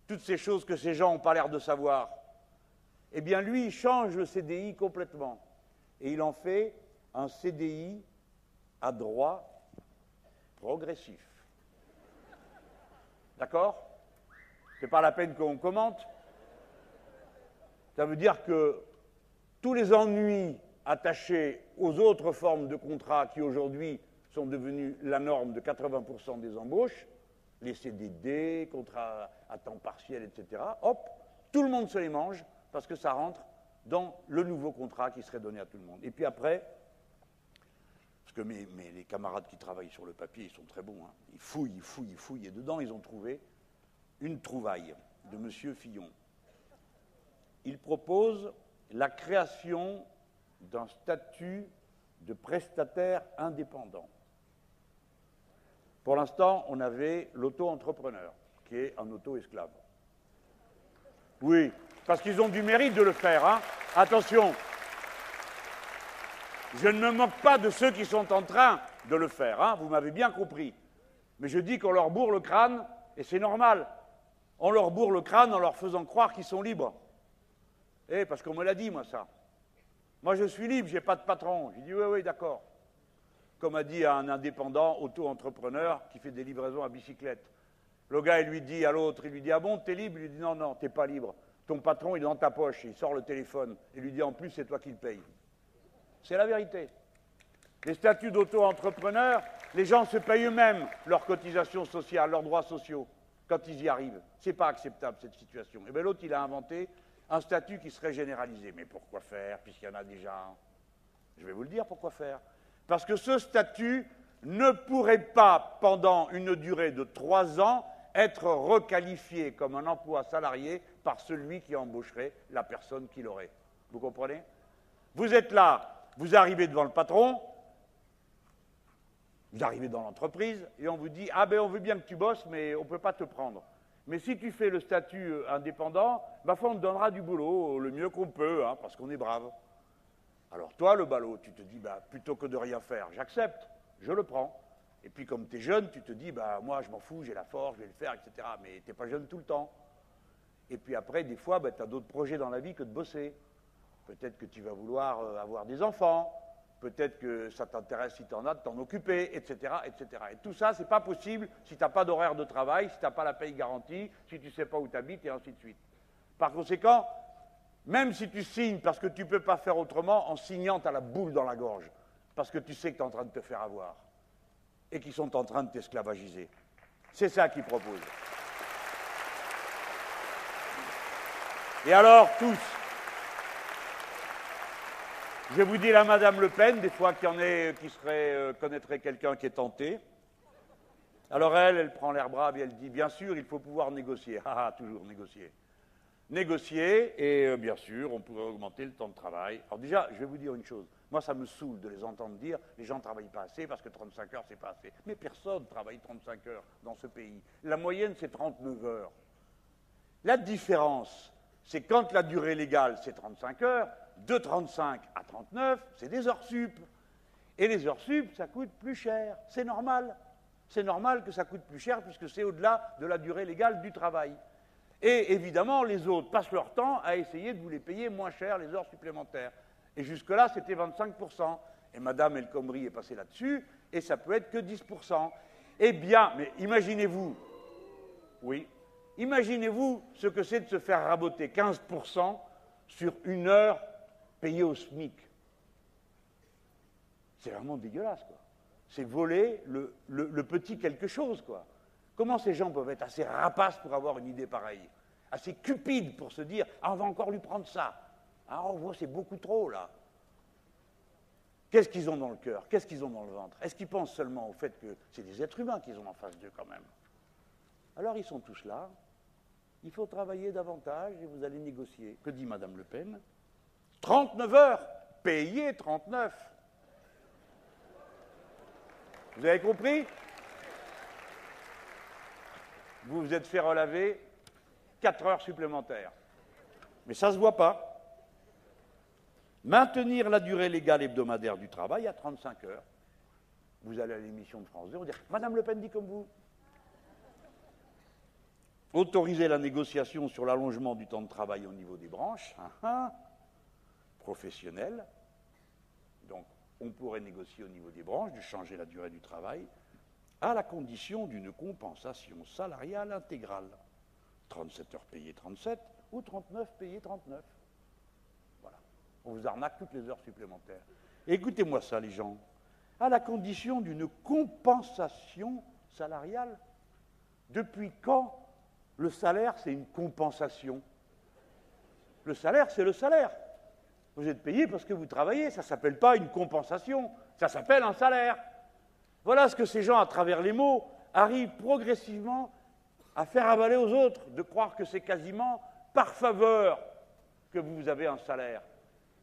Toutes ces choses que ces gens n'ont pas l'air de savoir. Eh bien, lui, il change le CDI complètement. Et il en fait un CDI à droit progressif. D'accord? C'est pas la peine qu'on commente. Ça veut dire que tous les ennuis attachés aux autres formes de contrats qui aujourd'hui sont devenues la norme de 80% des embauches, les CDD, contrats à temps partiel, etc., hop, tout le monde se les mange parce que ça rentre dans le nouveau contrat qui serait donné à tout le monde. Et puis après, parce que mes, les camarades qui travaillent sur le papier, ils sont très bons, hein, ils fouillent, ils fouillent, ils fouillent, et dedans, ils ont trouvé une trouvaille de M. Fillon. Il propose la création d'un statut de prestataire indépendant. Pour l'instant, on avait l'auto-entrepreneur, qui est un auto-esclave. Oui, parce qu'ils ont du mérite de le faire. Hein. Attention, je ne me moque pas de ceux qui sont en train de le faire, hein. vous m'avez bien compris. Mais je dis qu'on leur bourre le crâne, et c'est normal. On leur bourre le crâne en leur faisant croire qu'ils sont libres. Eh, parce qu'on me l'a dit, moi, ça. Moi, je suis libre, je n'ai pas de patron. J'ai dit, oui, oui, d'accord. Comme a dit un indépendant auto-entrepreneur qui fait des livraisons à bicyclette. Le gars, il lui dit à l'autre, il lui dit, ah bon, t'es libre? Il lui dit, non, non, t'es pas libre. Ton patron, est dans ta poche. Il sort le téléphone et lui dit, en plus, c'est toi qui le payes. C'est la vérité. Les statuts d'auto-entrepreneur, les gens se payent eux-mêmes leurs cotisations sociales, leurs droits sociaux, quand ils y arrivent. Ce n'est pas acceptable, cette situation. Et eh bien l'autre, il a inventé un statut qui serait généralisé. Mais pourquoi faire, puisqu'il y en a déjà Je vais vous le dire pourquoi faire. Parce que ce statut ne pourrait pas, pendant une durée de trois ans, être requalifié comme un emploi salarié par celui qui embaucherait la personne qui l'aurait. Vous comprenez? Vous êtes là, vous arrivez devant le patron, vous arrivez dans l'entreprise, et on vous dit Ah ben on veut bien que tu bosses, mais on ne peut pas te prendre. Mais si tu fais le statut euh, indépendant, ma foi, on te donnera du boulot le mieux qu'on peut, hein, parce qu'on est brave. Alors toi, le ballot, tu te dis, bah, plutôt que de rien faire, j'accepte, je le prends. Et puis comme tu es jeune, tu te dis, bah, moi je m'en fous, j'ai la force, je vais le faire, etc. Mais tu n'es pas jeune tout le temps. Et puis après, des fois, bah, tu as d'autres projets dans la vie que de bosser. Peut-être que tu vas vouloir euh, avoir des enfants, peut-être que ça t'intéresse si tu en as de t'en occuper, etc., etc. Et tout ça, ce n'est pas possible si tu n'as pas d'horaire de travail, si tu n'as pas la paye garantie, si tu ne sais pas où tu habites, et ainsi de suite. Par conséquent, même si tu signes parce que tu ne peux pas faire autrement, en signant, tu as la boule dans la gorge, parce que tu sais que tu es en train de te faire avoir, et qu'ils sont en train de t'esclavagiser. C'est ça qu'ils proposent. Et alors, tous, je vous dis la Madame Le Pen, des fois qu'il y en ait qui serait, euh, connaîtrait quelqu'un qui est tenté. Alors elle, elle prend l'air brave et elle dit, bien sûr, il faut pouvoir négocier. Ah, ah toujours négocier. Négocier, et euh, bien sûr, on pourrait augmenter le temps de travail. Alors déjà, je vais vous dire une chose. Moi, ça me saoule de les entendre dire, les gens ne travaillent pas assez parce que 35 heures, c'est pas assez. Mais personne ne travaille 35 heures dans ce pays. La moyenne, c'est 39 heures. La différence, c'est quand la durée légale, c'est 35 heures, de 35 à 39, c'est des heures sup. Et les heures sup, ça coûte plus cher. C'est normal. C'est normal que ça coûte plus cher puisque c'est au-delà de la durée légale du travail. Et évidemment, les autres passent leur temps à essayer de vous les payer moins cher, les heures supplémentaires. Et jusque-là, c'était 25%. Et Madame El Khomri est passée là-dessus, et ça peut être que 10%. Eh bien, mais imaginez-vous, oui, imaginez-vous ce que c'est de se faire raboter 15% sur une heure payée au SMIC. C'est vraiment dégueulasse, quoi. C'est voler le, petit quelque chose, quoi. Comment ces gens peuvent être assez rapaces pour avoir une idée pareille? Assez cupides pour se dire Ah, on va encore lui prendre ça. Ah, on voit, c'est beaucoup trop, là. Qu'est-ce qu'ils ont dans le cœur? Qu'est-ce qu'ils ont dans le ventre? Est-ce qu'ils pensent seulement au fait que c'est des êtres humains qu'ils ont en face d'eux, quand même? Alors, ils sont tous là. Il faut travailler davantage et vous allez négocier. Que dit Madame Le Pen? 39 heures Payez 39 Vous avez compris? Vous vous êtes fait relaver 4 heures supplémentaires. Mais ça ne se voit pas. Maintenir la durée légale hebdomadaire du travail à 35 heures. Vous allez à l'émission de France 2, on dire Madame Le Pen dit comme vous. Autoriser la négociation sur l'allongement du temps de travail au niveau des branches hein, hein, professionnelles. Donc, on pourrait négocier au niveau des branches de changer la durée du travail à la condition d'une compensation salariale intégrale. 37 heures payées 37 ou 39 payées 39. Voilà. On vous arnaque toutes les heures supplémentaires. Écoutez-moi ça, les gens. À la condition d'une compensation salariale. Depuis quand le salaire, c'est une compensation Le salaire, c'est le salaire. Vous êtes payé parce que vous travaillez. Ça ne s'appelle pas une compensation. Ça s'appelle un salaire. Voilà ce que ces gens, à travers les mots, arrivent progressivement à faire avaler aux autres, de croire que c'est quasiment par faveur que vous avez un salaire.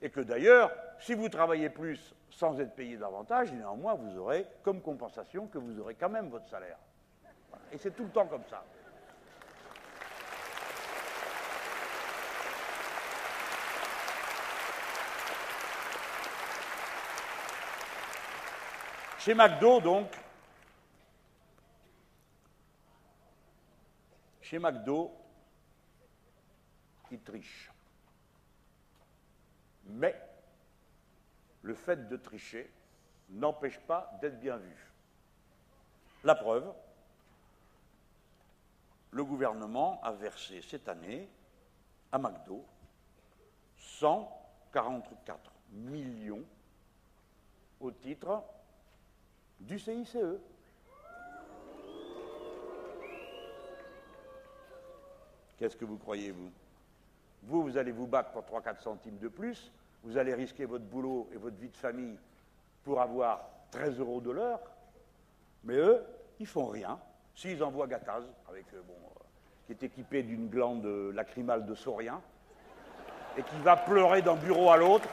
Et que d'ailleurs, si vous travaillez plus sans être payé davantage, néanmoins, vous aurez comme compensation que vous aurez quand même votre salaire. Et c'est tout le temps comme ça. Chez McDo, donc, chez McDo, ils trichent. Mais le fait de tricher n'empêche pas d'être bien vu. La preuve, le gouvernement a versé cette année à McDo 144 millions au titre du CICE. Qu'est-ce que vous croyez, vous? Vous, vous allez vous battre pour 3-4 centimes de plus, vous allez risquer votre boulot et votre vie de famille pour avoir 13 euros de l'heure, mais eux, ils font rien. S'ils envoient Gattaz, avec, euh, bon, euh, qui est équipé d'une glande lacrymale de saurien, et qui va pleurer d'un bureau à l'autre,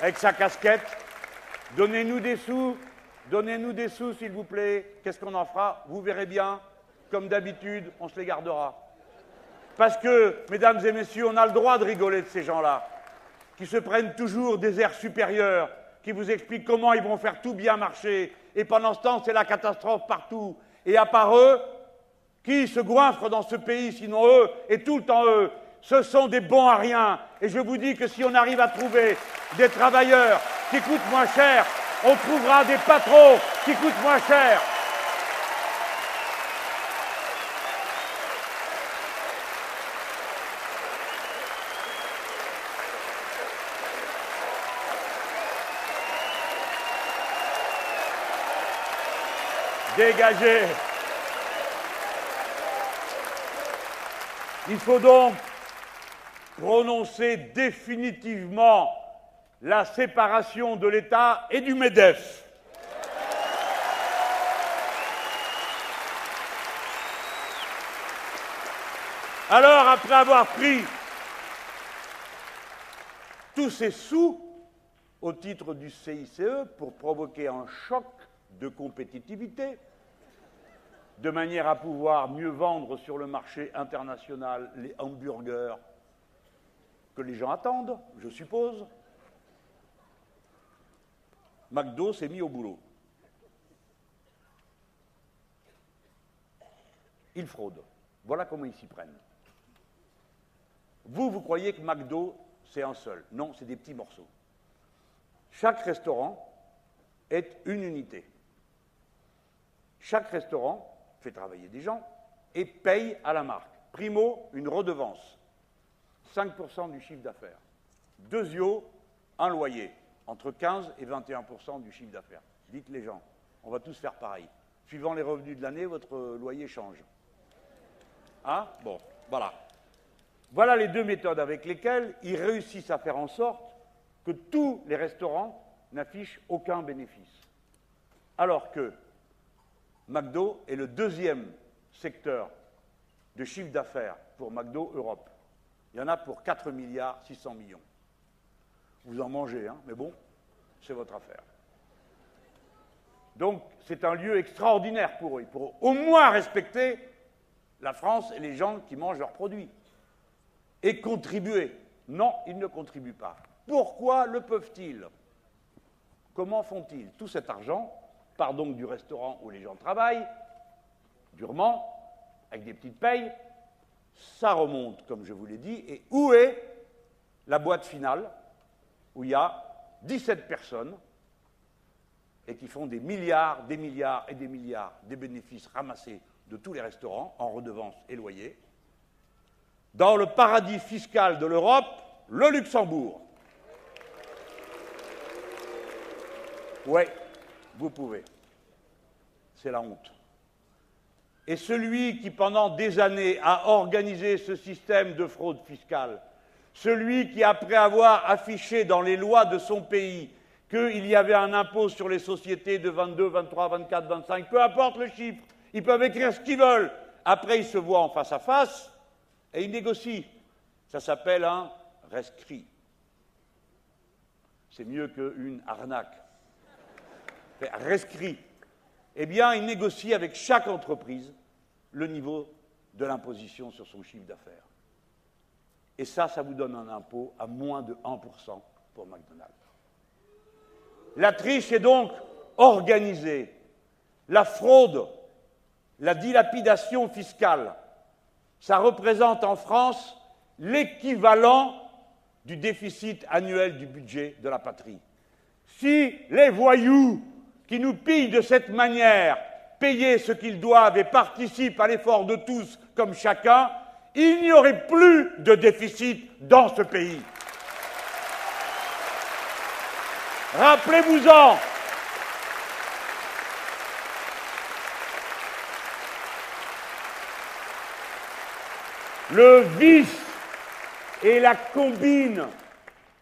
avec sa casquette, donnez-nous des sous, Donnez-nous des sous, s'il vous plaît. Qu'est-ce qu'on en fera? Vous verrez bien. Comme d'habitude, on se les gardera. Parce que, mesdames et messieurs, on a le droit de rigoler de ces gens-là, qui se prennent toujours des airs supérieurs, qui vous expliquent comment ils vont faire tout bien marcher. Et pendant ce temps, c'est la catastrophe partout. Et à part eux, qui se goinfrent dans ce pays, sinon eux, et tout le temps eux Ce sont des bons à rien. Et je vous dis que si on arrive à trouver des travailleurs qui coûtent moins cher, on trouvera des patrons qui coûtent moins cher. Dégagez. Il faut donc prononcer définitivement la séparation de l'État et du MEDEF. Alors, après avoir pris tous ces sous au titre du CICE pour provoquer un choc de compétitivité, de manière à pouvoir mieux vendre sur le marché international les hamburgers que les gens attendent, je suppose. McDo s'est mis au boulot. Ils fraudent. Voilà comment ils s'y prennent. Vous, vous croyez que McDo, c'est un seul. Non, c'est des petits morceaux. Chaque restaurant est une unité. Chaque restaurant fait travailler des gens et paye à la marque. Primo, une redevance, 5% du chiffre d'affaires. Deuxio, un loyer, entre 15 et 21% du chiffre d'affaires. Dites les gens, on va tous faire pareil. Suivant les revenus de l'année, votre loyer change. Hein? Bon, voilà. Voilà les deux méthodes avec lesquelles ils réussissent à faire en sorte que tous les restaurants n'affichent aucun bénéfice. Alors que McDo est le deuxième secteur de chiffre d'affaires pour McDo Europe. Il y en a pour 4 milliards 600 millions. Vous en mangez, hein, mais bon, c'est votre affaire. Donc, c'est un lieu extraordinaire pour eux. Pour au moins respecter la France et les gens qui mangent leurs produits. Et contribuer. Non, ils ne contribuent pas. Pourquoi le peuvent-ils? Comment font-ils? Tout cet argent part donc du restaurant où les gens travaillent, durement, avec des petites payes, ça remonte, comme je vous l'ai dit, et où est la boîte finale, où il y a 17 personnes, et qui font des milliards, des milliards et des milliards des bénéfices ramassés de tous les restaurants en redevances et loyers, dans le paradis fiscal de l'Europe, le Luxembourg. Oui, vous pouvez. C'est la honte. Et celui qui, pendant des années, a organisé ce système de fraude fiscale, celui qui, après avoir affiché dans les lois de son pays qu'il y avait un impôt sur les sociétés de 22, 23, 24, 25, peu importe le chiffre, ils peuvent écrire ce qu'ils veulent. Après, ils se voient en face à face et ils négocient. Ça s'appelle un rescrit. C'est mieux qu'une arnaque. Rescrit. Eh bien, ils négocient avec chaque entreprise le niveau de l'imposition sur son chiffre d'affaires. Et ça, ça vous donne un impôt à moins de 1% pour McDonald's. La triche est donc organisée. La fraude la dilapidation fiscale, ça représente en France l'équivalent du déficit annuel du budget de la patrie. Si les voyous qui nous pillent de cette manière payaient ce qu'ils doivent et participent à l'effort de tous comme chacun, il n'y aurait plus de déficit dans ce pays. Rappelez-vous-en, Le vice et la combine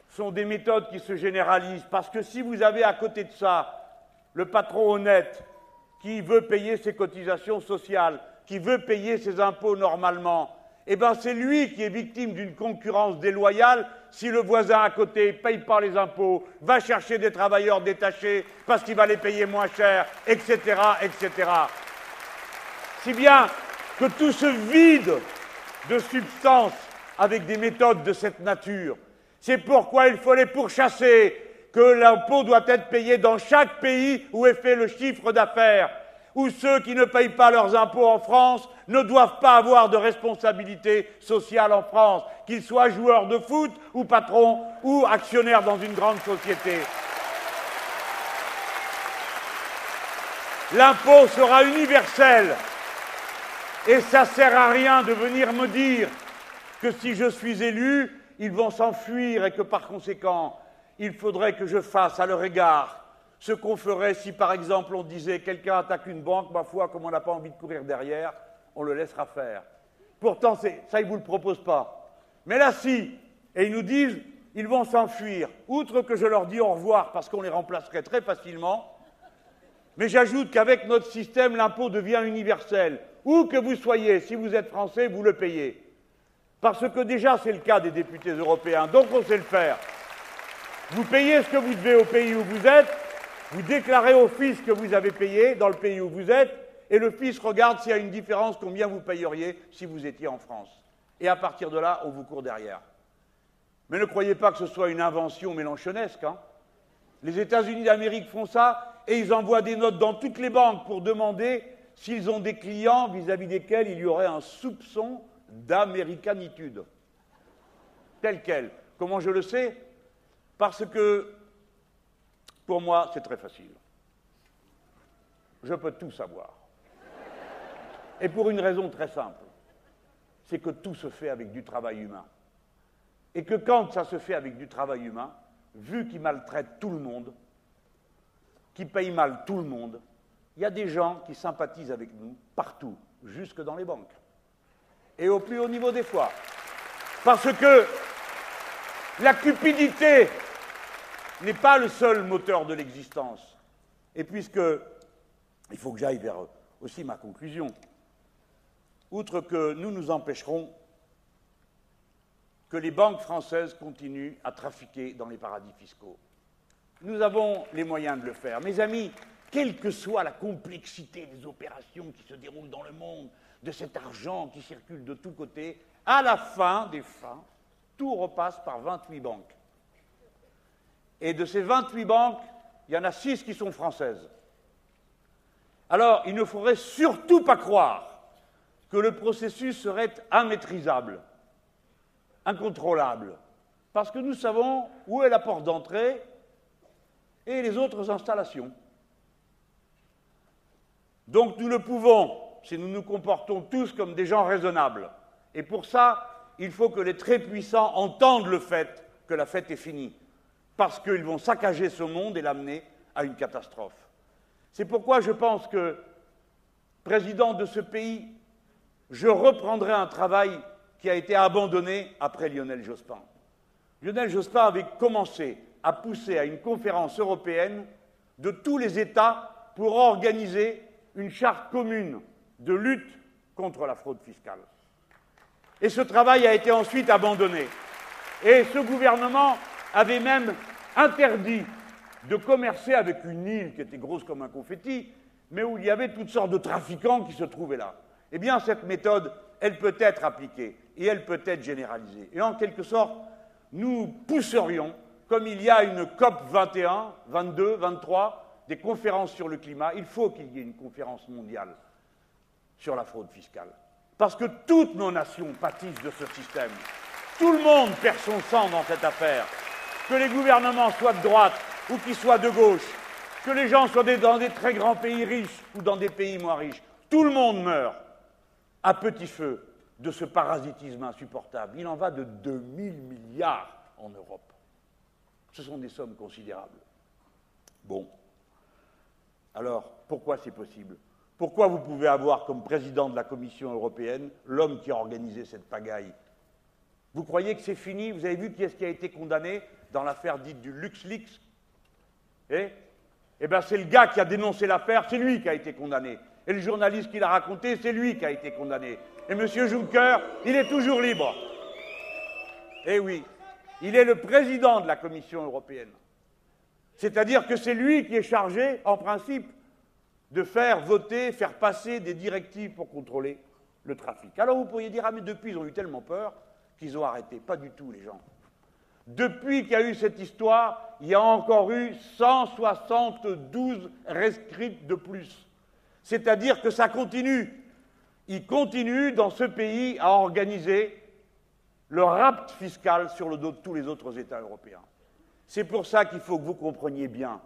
sont des méthodes qui se généralisent parce que si vous avez à côté de ça le patron honnête qui veut payer ses cotisations sociales, qui veut payer ses impôts normalement, eh bien c'est lui qui est victime d'une concurrence déloyale si le voisin à côté ne paye pas les impôts, va chercher des travailleurs détachés parce qu'il va les payer moins cher, etc., etc. Si bien que tout ce vide de substances avec des méthodes de cette nature. C'est pourquoi il faut les pourchasser, que l'impôt doit être payé dans chaque pays où est fait le chiffre d'affaires, où ceux qui ne payent pas leurs impôts en France ne doivent pas avoir de responsabilité sociale en France, qu'ils soient joueurs de foot ou patrons ou actionnaires dans une grande société. L'impôt sera universel et ça sert à rien de venir me dire que si je suis élu, ils vont s'enfuir et que par conséquent, il faudrait que je fasse à leur égard ce qu'on ferait si par exemple on disait quelqu'un attaque une banque, ma foi, comme on n'a pas envie de courir derrière, on le laissera faire. Pourtant, ça, ils ne vous le proposent pas. Mais là, si, et ils nous disent, ils vont s'enfuir, outre que je leur dis au revoir parce qu'on les remplacerait très facilement, mais j'ajoute qu'avec notre système, l'impôt devient universel. Où que vous soyez, si vous êtes français, vous le payez. Parce que déjà, c'est le cas des députés européens, donc on sait le faire. Vous payez ce que vous devez au pays où vous êtes, vous déclarez au fisc que vous avez payé dans le pays où vous êtes, et le fils regarde s'il y a une différence, combien vous payeriez si vous étiez en France. Et à partir de là, on vous court derrière. Mais ne croyez pas que ce soit une invention mélanchonesque. Hein. Les États-Unis d'Amérique font ça et ils envoient des notes dans toutes les banques pour demander s'ils ont des clients vis-à-vis desquels il y aurait un soupçon d'américanitude. Tel quel. Comment je le sais? Parce que, pour moi, c'est très facile. Je peux tout savoir. Et pour une raison très simple, c'est que tout se fait avec du travail humain. Et que quand ça se fait avec du travail humain, vu qu'ils maltraitent tout le monde, qu'ils payent mal tout le monde, il y a des gens qui sympathisent avec nous partout, jusque dans les banques. Et au plus haut niveau des fois. Parce que la cupidité n'est pas le seul moteur de l'existence. Et puisque, il faut que j'aille vers aussi ma conclusion, outre que nous nous empêcherons que les banques françaises continuent à trafiquer dans les paradis fiscaux. Nous avons les moyens de le faire. Mes amis, quelle que soit la complexité des opérations qui se déroulent dans le monde, de cet argent qui circule de tous côtés, à la fin des fins, tout repasse par 28 banques. Et de ces 28 banques, il y en a 6 qui sont françaises. Alors, il ne faudrait surtout pas croire que le processus serait immaîtrisable incontrôlable, parce que nous savons où est la porte d'entrée et les autres installations. Donc nous le pouvons si nous nous comportons tous comme des gens raisonnables. Et pour ça, il faut que les très puissants entendent le fait que la fête est finie, parce qu'ils vont saccager ce monde et l'amener à une catastrophe. C'est pourquoi je pense que, président de ce pays, je reprendrai un travail qui a été abandonné après Lionel Jospin. Lionel Jospin avait commencé à pousser à une conférence européenne de tous les États pour organiser une charte commune de lutte contre la fraude fiscale. Et ce travail a été ensuite abandonné. Et ce gouvernement avait même interdit de commercer avec une île qui était grosse comme un confetti, mais où il y avait toutes sortes de trafiquants qui se trouvaient là. Eh bien, cette méthode, elle peut être appliquée et elle peut être généralisée. Et en quelque sorte, nous pousserions, comme il y a une COP 21, 22, 23, des conférences sur le climat, il faut qu'il y ait une conférence mondiale sur la fraude fiscale. Parce que toutes nos nations pâtissent de ce système. Tout le monde perd son sang dans cette affaire. Que les gouvernements soient de droite ou qu'ils soient de gauche, que les gens soient dans des très grands pays riches ou dans des pays moins riches, tout le monde meurt à petit feu de ce parasitisme insupportable. Il en va de 2000 milliards en Europe. Ce sont des sommes considérables. Bon. Alors, pourquoi c'est possible? Pourquoi vous pouvez avoir comme président de la Commission européenne l'homme qui a organisé cette pagaille? Vous croyez que c'est fini? Vous avez vu qui est-ce qui a été condamné? Dans l'affaire dite du LuxLeaks Eh Eh bien, c'est le gars qui a dénoncé l'affaire, c'est lui qui a été condamné. Et le journaliste qui l'a raconté, c'est lui qui a été condamné. Et M. Juncker, il est toujours libre. Eh oui, il est le président de la Commission européenne. C'est-à-dire que c'est lui qui est chargé, en principe, de faire voter, faire passer des directives pour contrôler le trafic. Alors vous pourriez dire, ah mais depuis, ils ont eu tellement peur qu'ils ont arrêté. Pas du tout, les gens. Depuis qu'il y a eu cette histoire, il y a encore eu 172 rescrites de plus. C'est-à-dire que ça continue il continue dans ce pays à organiser le rapt fiscal sur le dos de tous les autres États européens. C'est pour ça qu'il faut que vous compreniez bien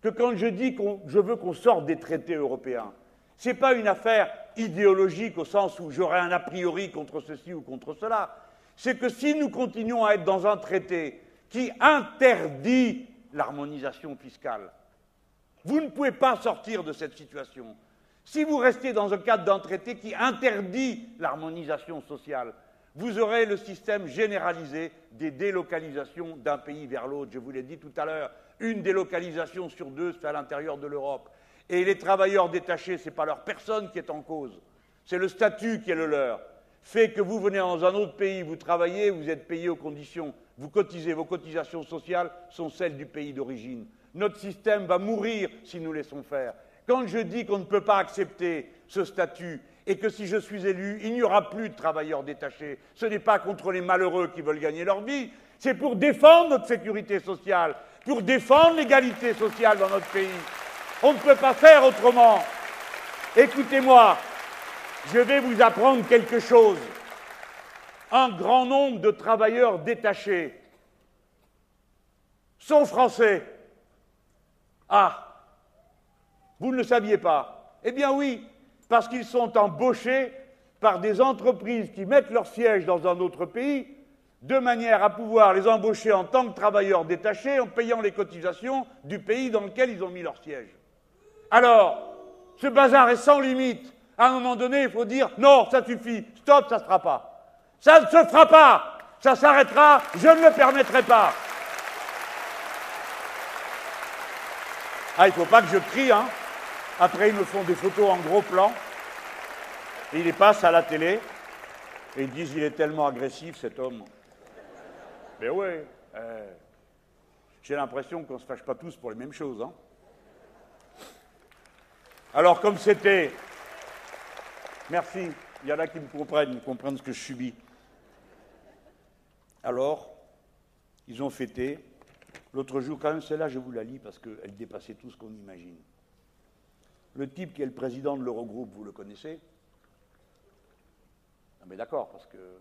que quand je dis que je veux qu'on sorte des traités européens, ce n'est pas une affaire idéologique au sens où j'aurais un a priori contre ceci ou contre cela. C'est que si nous continuons à être dans un traité qui interdit l'harmonisation fiscale, vous ne pouvez pas sortir de cette situation. Si vous restez dans un cadre d'un traité qui interdit l'harmonisation sociale, vous aurez le système généralisé des délocalisations d'un pays vers l'autre. Je vous l'ai dit tout à l'heure, une délocalisation sur deux se fait à l'intérieur de l'Europe. Et les travailleurs détachés, ce n'est pas leur personne qui est en cause, c'est le statut qui est le leur. Fait que vous venez dans un autre pays, vous travaillez, vous êtes payé aux conditions, vous cotisez, vos cotisations sociales sont celles du pays d'origine. Notre système va mourir si nous laissons faire. quand je dis qu'on ne peut pas accepter ce statut et que si je suis élu, il n'y aura plus de travailleurs détachés, ce n'est pas contre les malheureux qui veulent gagner leur vie, c'est pour défendre notre sécurité sociale, pour défendre l'égalité sociale dans notre pays. On ne peut pas faire autrement. Écoutez-moi, je vais vous apprendre quelque chose. Un grand nombre de travailleurs détachés sont français. Ah, vous ne le saviez pas Eh bien oui, parce qu'ils sont embauchés par des entreprises qui mettent leur siège dans un autre pays de manière à pouvoir les embaucher en tant que travailleurs détachés en payant les cotisations du pays dans lequel ils ont mis leur siège. Alors, ce bazar est sans limite. À un moment donné, il faut dire non, ça suffit, stop, ça ne se fera pas. Ça ne se fera pas, ça s'arrêtera, je ne le permettrai pas. Ah, il ne faut pas que je crie, hein. Après, ils me font des photos en gros plan. Et ils les passent à la télé. Et ils disent il est tellement agressif, cet homme. Mais oui, euh, j'ai l'impression qu'on ne se fâche pas tous pour les mêmes choses. Hein. Alors, comme c'était. Merci, il y en a qui me comprennent, comprennent ce que je subis. Alors, ils ont fêté. L'autre jour, quand même, celle-là, je vous la lis parce qu'elle dépassait tout ce qu'on imagine. Le type qui est le président de l'Eurogroupe, vous le connaissez Non, mais d'accord, parce que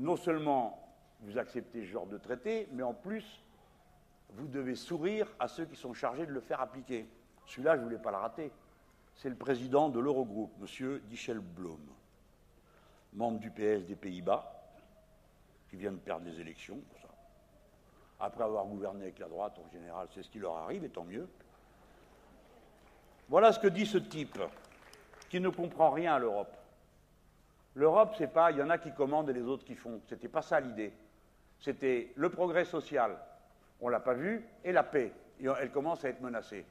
non seulement vous acceptez ce genre de traité, mais en plus, vous devez sourire à ceux qui sont chargés de le faire appliquer. Celui-là, je ne voulais pas le rater. C'est le président de l'Eurogroupe, M. Blom, membre du PS des Pays-Bas, qui vient de perdre les élections. Après avoir gouverné avec la droite, en général, c'est ce qui leur arrive, et tant mieux. Voilà ce que dit ce type, qui ne comprend rien à l'Europe. L'Europe, c'est pas, il y en a qui commandent et les autres qui font. C'était pas ça l'idée. C'était le progrès social, on l'a pas vu, et la paix. Et elle commence à être menacée.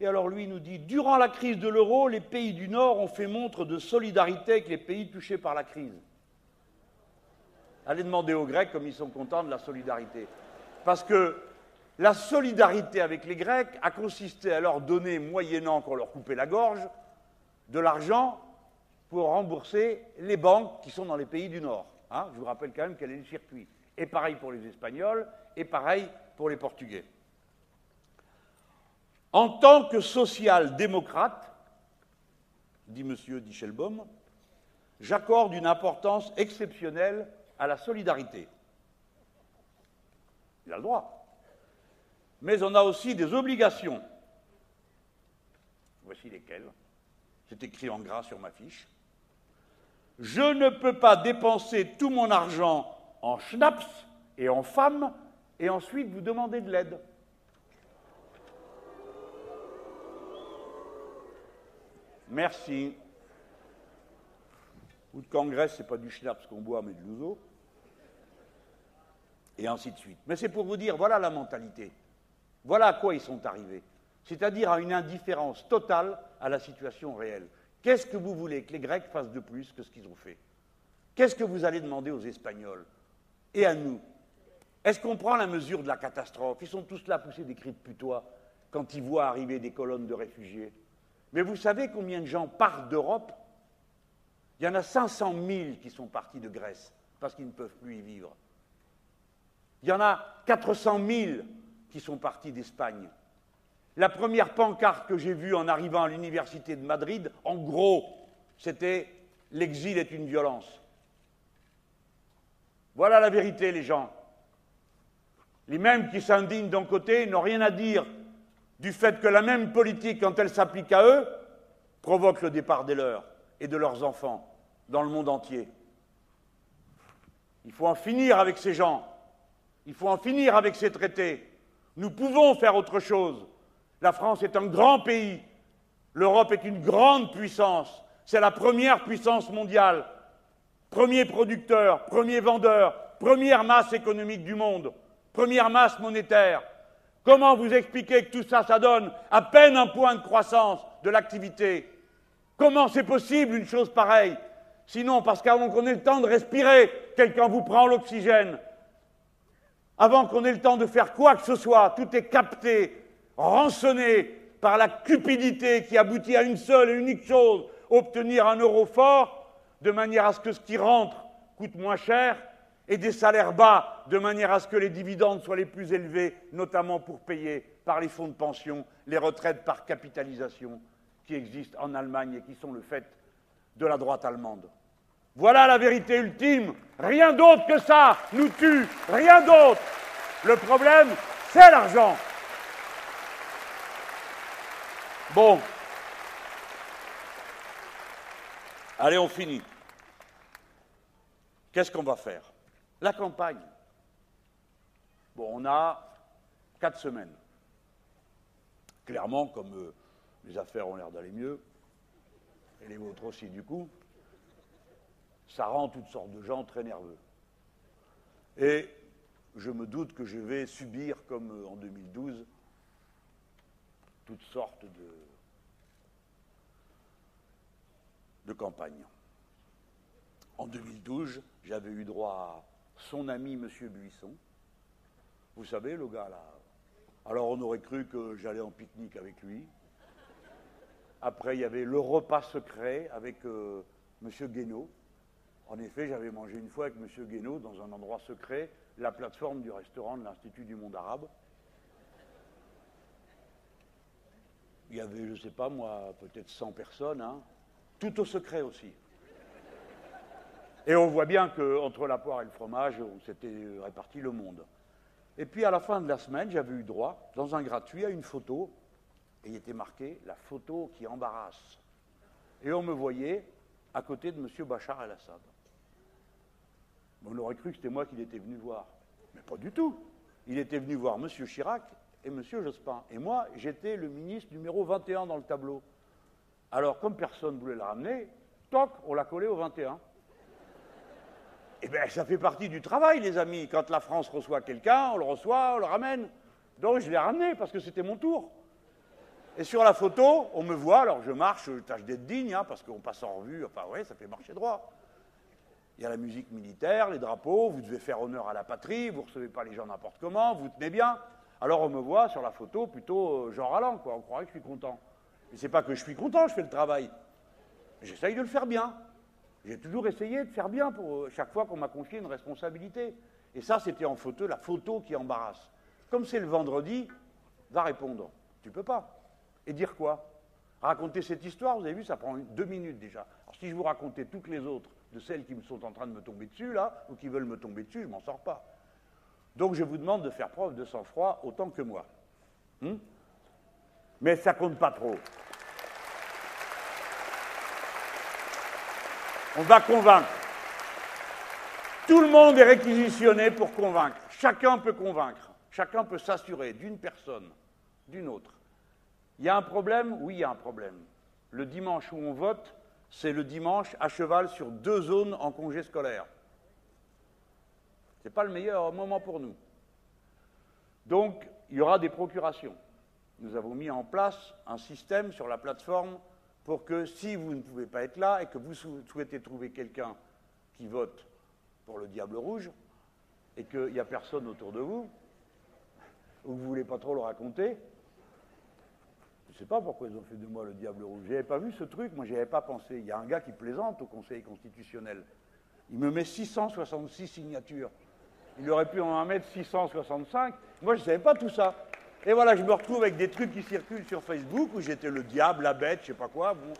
Et alors lui nous dit, durant la crise de l'euro, les pays du Nord ont fait montre de solidarité avec les pays touchés par la crise. Allez demander aux Grecs comme ils sont contents de la solidarité. Parce que la solidarité avec les Grecs a consisté à leur donner, moyennant qu'on leur coupait la gorge, de l'argent pour rembourser les banques qui sont dans les pays du Nord. Hein. je vous rappelle quand même quel est le circuit. Et pareil pour les Espagnols, et pareil pour les Portugais. En tant que social-démocrate, dit M. Dichelbaum, j'accorde une importance exceptionnelle à la solidarité. Il a le droit mais on a aussi des obligations. Voici lesquelles. C'est écrit en gras sur ma fiche. Je ne peux pas dépenser tout mon argent en schnapps et en femmes et ensuite vous demander de l'aide. Merci. Ou de congrès, c'est pas du schnapps qu'on boit, mais de l'ouzo. Et ainsi de suite. Mais c'est pour vous dire, voilà la mentalité. Voilà à quoi ils sont arrivés, c'est-à-dire à une indifférence totale à la situation réelle. Qu'est-ce que vous voulez que les Grecs fassent de plus que ce qu'ils ont fait? Qu'est-ce que vous allez demander aux Espagnols? Et à nous? Est-ce qu'on prend la mesure de la catastrophe? Ils sont tous là poussés des cris de putois quand ils voient arriver des colonnes de réfugiés. Mais vous savez combien de gens partent d'Europe? Il y en a 500 000 qui sont partis de Grèce parce qu'ils ne peuvent plus y vivre. Il y en a 400 000 qui sont partis d'Espagne. La première pancarte que j'ai vue en arrivant à l'université de Madrid, en gros, c'était L'exil est une violence. Voilà la vérité, les gens. Les mêmes qui s'indignent d'un côté n'ont rien à dire du fait que la même politique, quand elle s'applique à eux, provoque le départ des leurs et de leurs enfants dans le monde entier. Il faut en finir avec ces gens. Il faut en finir avec ces traités. Nous pouvons faire autre chose. La France est un grand pays. L'Europe est une grande puissance. C'est la première puissance mondiale. Premier producteur, premier vendeur, première masse économique du monde, première masse monétaire. Comment vous expliquer que tout ça, ça donne à peine un point de croissance de l'activité? Comment c'est possible une chose pareille? Sinon, parce qu'avant qu'on ait le temps de respirer, quelqu'un vous prend l'oxygène, avant qu'on ait le temps de faire quoi que ce soit, tout est capté, rançonné par la cupidité qui aboutit à une seule et unique chose, obtenir un euro fort, de manière à ce que ce qui rentre coûte moins cher, et des salaires bas, de manière à ce que les dividendes soient les plus élevés, notamment pour payer par les fonds de pension les retraites par capitalisation qui existent en Allemagne et qui sont le fait de la droite allemande. Voilà la vérité ultime. Rien d'autre que ça nous tue. Rien d'autre. Le problème, c'est l'argent. Bon. Allez, on finit. Qu'est-ce qu'on va faire? La campagne. Bon, on a quatre semaines. Clairement, comme euh, les affaires ont l'air d'aller mieux, et les vôtres aussi du coup, ça rend toutes sortes de gens très nerveux. Et je me doute que je vais subir, comme euh, en 2012, toutes sortes de, de campagnes. En 2012, j'avais eu droit à son ami, M. Buisson. Vous savez, le gars là. Alors on aurait cru que j'allais en pique-nique avec lui. Après, il y avait le repas secret avec euh, M. Guénaud. En effet, j'avais mangé une fois avec M. Guénaud dans un endroit secret, la plateforme du restaurant de l'Institut du monde arabe. Il y avait, je ne sais pas moi, peut-être 100 personnes, hein, tout au secret aussi. Et on voit bien qu'entre la poire et le fromage, on s'était réparti le monde. Et puis à la fin de la semaine, j'avais eu droit, dans un gratuit, à une photo, et il était marqué la photo qui embarrasse. Et on me voyait à côté de M. Bachar el-Assad. On aurait cru que c'était moi qu'il était venu voir. Mais pas du tout. Il était venu voir M. Chirac et M. Jospin. Et moi, j'étais le ministre numéro 21 dans le tableau. Alors, comme personne ne voulait le ramener, toc, on l'a collé au 21. Eh bien, ça fait partie du travail, les amis. Quand la France reçoit quelqu'un, on le reçoit, on le ramène. Donc, je l'ai ramené parce que c'était mon tour. Et sur la photo, on me voit, alors je marche, je tâche d'être digne, hein, parce qu'on passe en revue, enfin, ouais, ça fait marcher droit. Il y a la musique militaire, les drapeaux, vous devez faire honneur à la patrie, vous ne recevez pas les gens n'importe comment, vous tenez bien. Alors on me voit sur la photo plutôt genre euh, allant, quoi. On croirait que je suis content. Mais c'est pas que je suis content, je fais le travail. J'essaye de le faire bien. J'ai toujours essayé de faire bien pour euh, chaque fois qu'on m'a confié une responsabilité. Et ça, c'était en photo, la photo qui embarrasse. Comme c'est le vendredi, va répondre. Tu peux pas. Et dire quoi? Raconter cette histoire, vous avez vu, ça prend deux minutes déjà. Alors si je vous racontais toutes les autres de celles qui me sont en train de me tomber dessus, là, ou qui veulent me tomber dessus, je m'en sors pas. Donc je vous demande de faire preuve de sang-froid autant que moi. Hmm? Mais ça compte pas trop. On va convaincre. Tout le monde est réquisitionné pour convaincre. Chacun peut convaincre. Chacun peut s'assurer d'une personne, d'une autre. Il y a un problème Oui, il y a un problème. Le dimanche où on vote, c'est le dimanche à cheval sur deux zones en congé scolaire. Ce n'est pas le meilleur moment pour nous. Donc, il y aura des procurations. Nous avons mis en place un système sur la plateforme pour que si vous ne pouvez pas être là et que vous souhaitez trouver quelqu'un qui vote pour le Diable Rouge et qu'il n'y a personne autour de vous, ou vous ne voulez pas trop le raconter, je ne sais pas pourquoi ils ont fait de moi le diable rouge. Je n'avais pas vu ce truc, moi n'y avais pas pensé. Il y a un gars qui plaisante au Conseil constitutionnel. Il me met 666 signatures. Il aurait pu en mettre 665. Moi je ne savais pas tout ça. Et voilà, je me retrouve avec des trucs qui circulent sur Facebook où j'étais le diable, la bête, je sais pas quoi. Bon.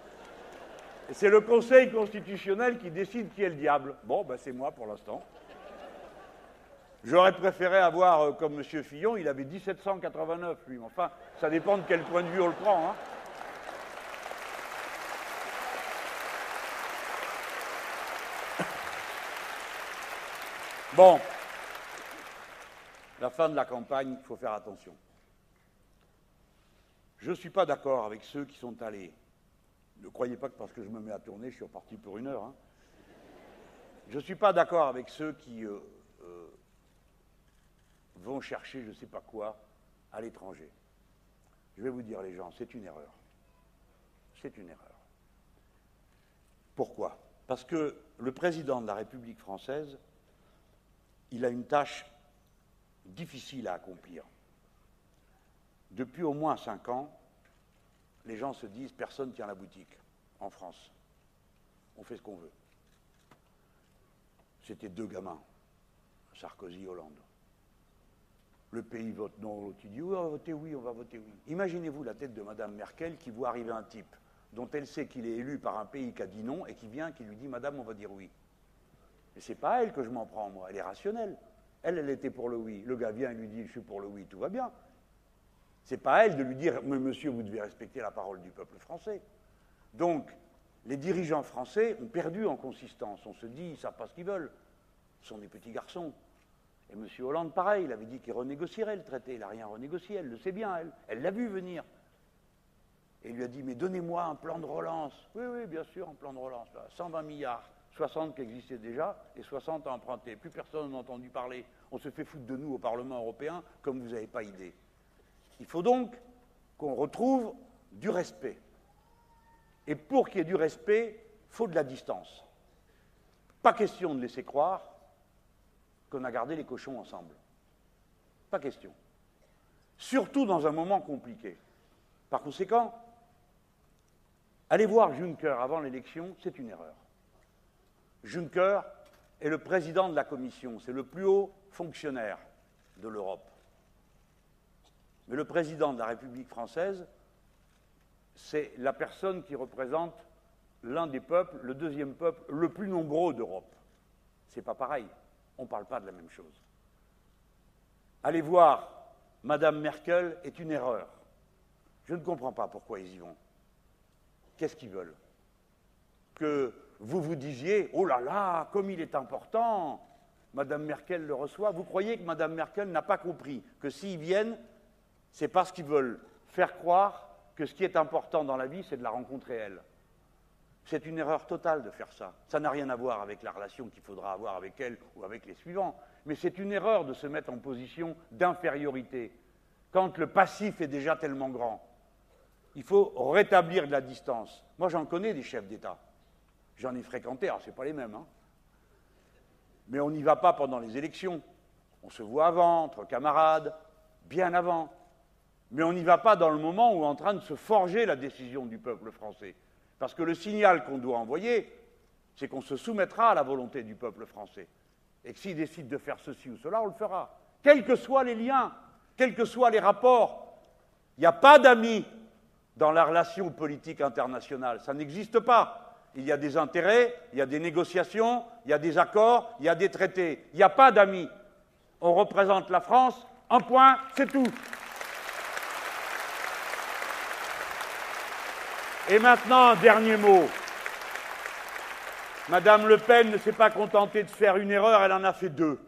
C'est le Conseil constitutionnel qui décide qui est le diable. Bon, ben c'est moi pour l'instant. J'aurais préféré avoir, euh, comme M. Fillon, il avait 1789, lui. Enfin, ça dépend de quel point de vue on le prend. Hein. Bon, la fin de la campagne, il faut faire attention. Je ne suis pas d'accord avec ceux qui sont allés. Ne croyez pas que parce que je me mets à tourner, je suis reparti pour une heure. Hein. Je ne suis pas d'accord avec ceux qui euh, vont chercher je ne sais pas quoi à l'étranger. Je vais vous dire, les gens, c'est une erreur. C'est une erreur. Pourquoi? Parce que le président de la République française, il a une tâche difficile à accomplir. Depuis au moins cinq ans, les gens se disent personne tient la boutique en France. On fait ce qu'on veut. C'était deux gamins, Sarkozy, Hollande. Le pays vote non, l'autre dit oui, on va voter oui, on va voter oui. Imaginez-vous la tête de Madame Merkel qui voit arriver un type dont elle sait qu'il est élu par un pays qui a dit non et qui vient, qui lui dit Madame, on va dire oui. Mais c'est pas elle que je m'en prends, moi, elle est rationnelle. Elle, elle était pour le oui. Le gars vient et lui dit Je suis pour le oui, tout va bien. C'est pas à elle de lui dire Mais monsieur, vous devez respecter la parole du peuple français. Donc, les dirigeants français ont perdu en consistance. On se dit Ils ne savent pas ce qu'ils veulent. Ce sont des petits garçons. Et M. Hollande, pareil, il avait dit qu'il renégocierait le traité. Il n'a rien renégocié, elle le sait bien, elle. Elle l'a vu venir. Et il lui a dit Mais donnez-moi un plan de relance. Oui, oui, bien sûr, un plan de relance. 120 milliards. 60 qui existaient déjà et 60 à emprunter. Plus personne n'a entendu parler. On se fait foutre de nous au Parlement européen comme vous n'avez pas idée. Il faut donc qu'on retrouve du respect. Et pour qu'il y ait du respect, il faut de la distance. Pas question de laisser croire qu'on a gardé les cochons ensemble. Pas question. Surtout dans un moment compliqué. Par conséquent, aller voir Juncker avant l'élection, c'est une erreur. Juncker est le président de la Commission, c'est le plus haut fonctionnaire de l'Europe. Mais le président de la République française, c'est la personne qui représente l'un des peuples, le deuxième peuple le plus nombreux d'Europe. C'est pas pareil, on ne parle pas de la même chose. Aller voir Madame Merkel est une erreur. Je ne comprends pas pourquoi ils y vont. Qu'est-ce qu'ils veulent? Que vous vous disiez Oh là là, comme il est important Madame Merkel le reçoit. Vous croyez que Madame Merkel n'a pas compris que s'ils viennent, c'est parce qu'ils veulent faire croire que ce qui est important dans la vie, c'est de la rencontrer elle. C'est une erreur totale de faire ça. Ça n'a rien à voir avec la relation qu'il faudra avoir avec elle ou avec les suivants. Mais c'est une erreur de se mettre en position d'infériorité quand le passif est déjà tellement grand. Il faut rétablir de la distance. Moi, j'en connais des chefs d'État. J'en ai fréquenté, alors ce pas les mêmes. Hein. Mais on n'y va pas pendant les élections. On se voit avant, entre camarades, bien avant. Mais on n'y va pas dans le moment où est en train de se forger la décision du peuple français. Parce que le signal qu'on doit envoyer, c'est qu'on se soumettra à la volonté du peuple français. Et que s'il décide de faire ceci ou cela, on le fera. Quels que soient les liens, quels que soient les rapports. Il n'y a pas d'amis dans la relation politique internationale. Ça n'existe pas il y a des intérêts, il y a des négociations, il y a des accords, il y a des traités. Il n'y a pas d'amis. On représente la France, un point, c'est tout. Et maintenant, un dernier mot. Madame Le Pen ne s'est pas contentée de faire une erreur, elle en a fait deux.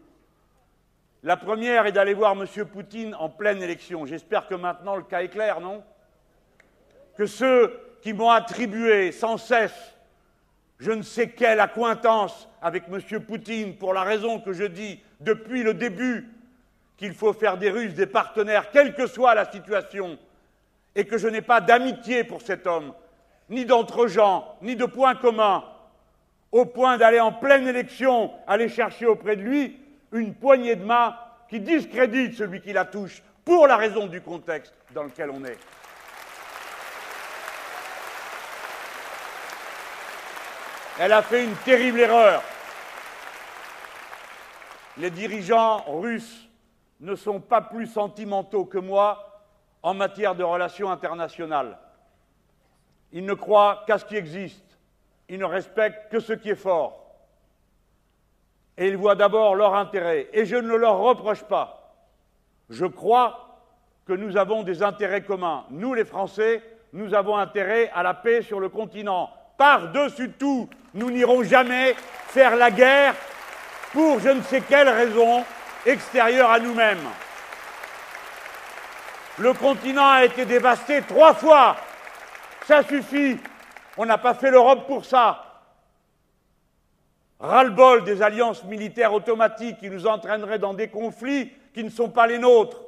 La première est d'aller voir M. Poutine en pleine élection. J'espère que maintenant le cas est clair, non? Que ceux qui m'ont attribué sans cesse je ne sais quelle accointance avec M. Poutine pour la raison que je dis depuis le début qu'il faut faire des Russes des partenaires, quelle que soit la situation, et que je n'ai pas d'amitié pour cet homme, ni d'entre-gens, ni de points communs, au point d'aller en pleine élection, aller chercher auprès de lui une poignée de main qui discrédite celui qui la touche, pour la raison du contexte dans lequel on est. Elle a fait une terrible erreur. Les dirigeants russes ne sont pas plus sentimentaux que moi en matière de relations internationales. Ils ne croient qu'à ce qui existe. Ils ne respectent que ce qui est fort. Et ils voient d'abord leur intérêt. Et je ne leur reproche pas. Je crois que nous avons des intérêts communs. Nous, les Français, nous avons intérêt à la paix sur le continent par-dessus tout, nous n'irons jamais faire la guerre pour je ne sais quelle raison extérieure à nous-mêmes. Le continent a été dévasté trois fois. Ça suffit. On n'a pas fait l'Europe pour ça. Ras-le-bol des alliances militaires automatiques qui nous entraîneraient dans des conflits qui ne sont pas les nôtres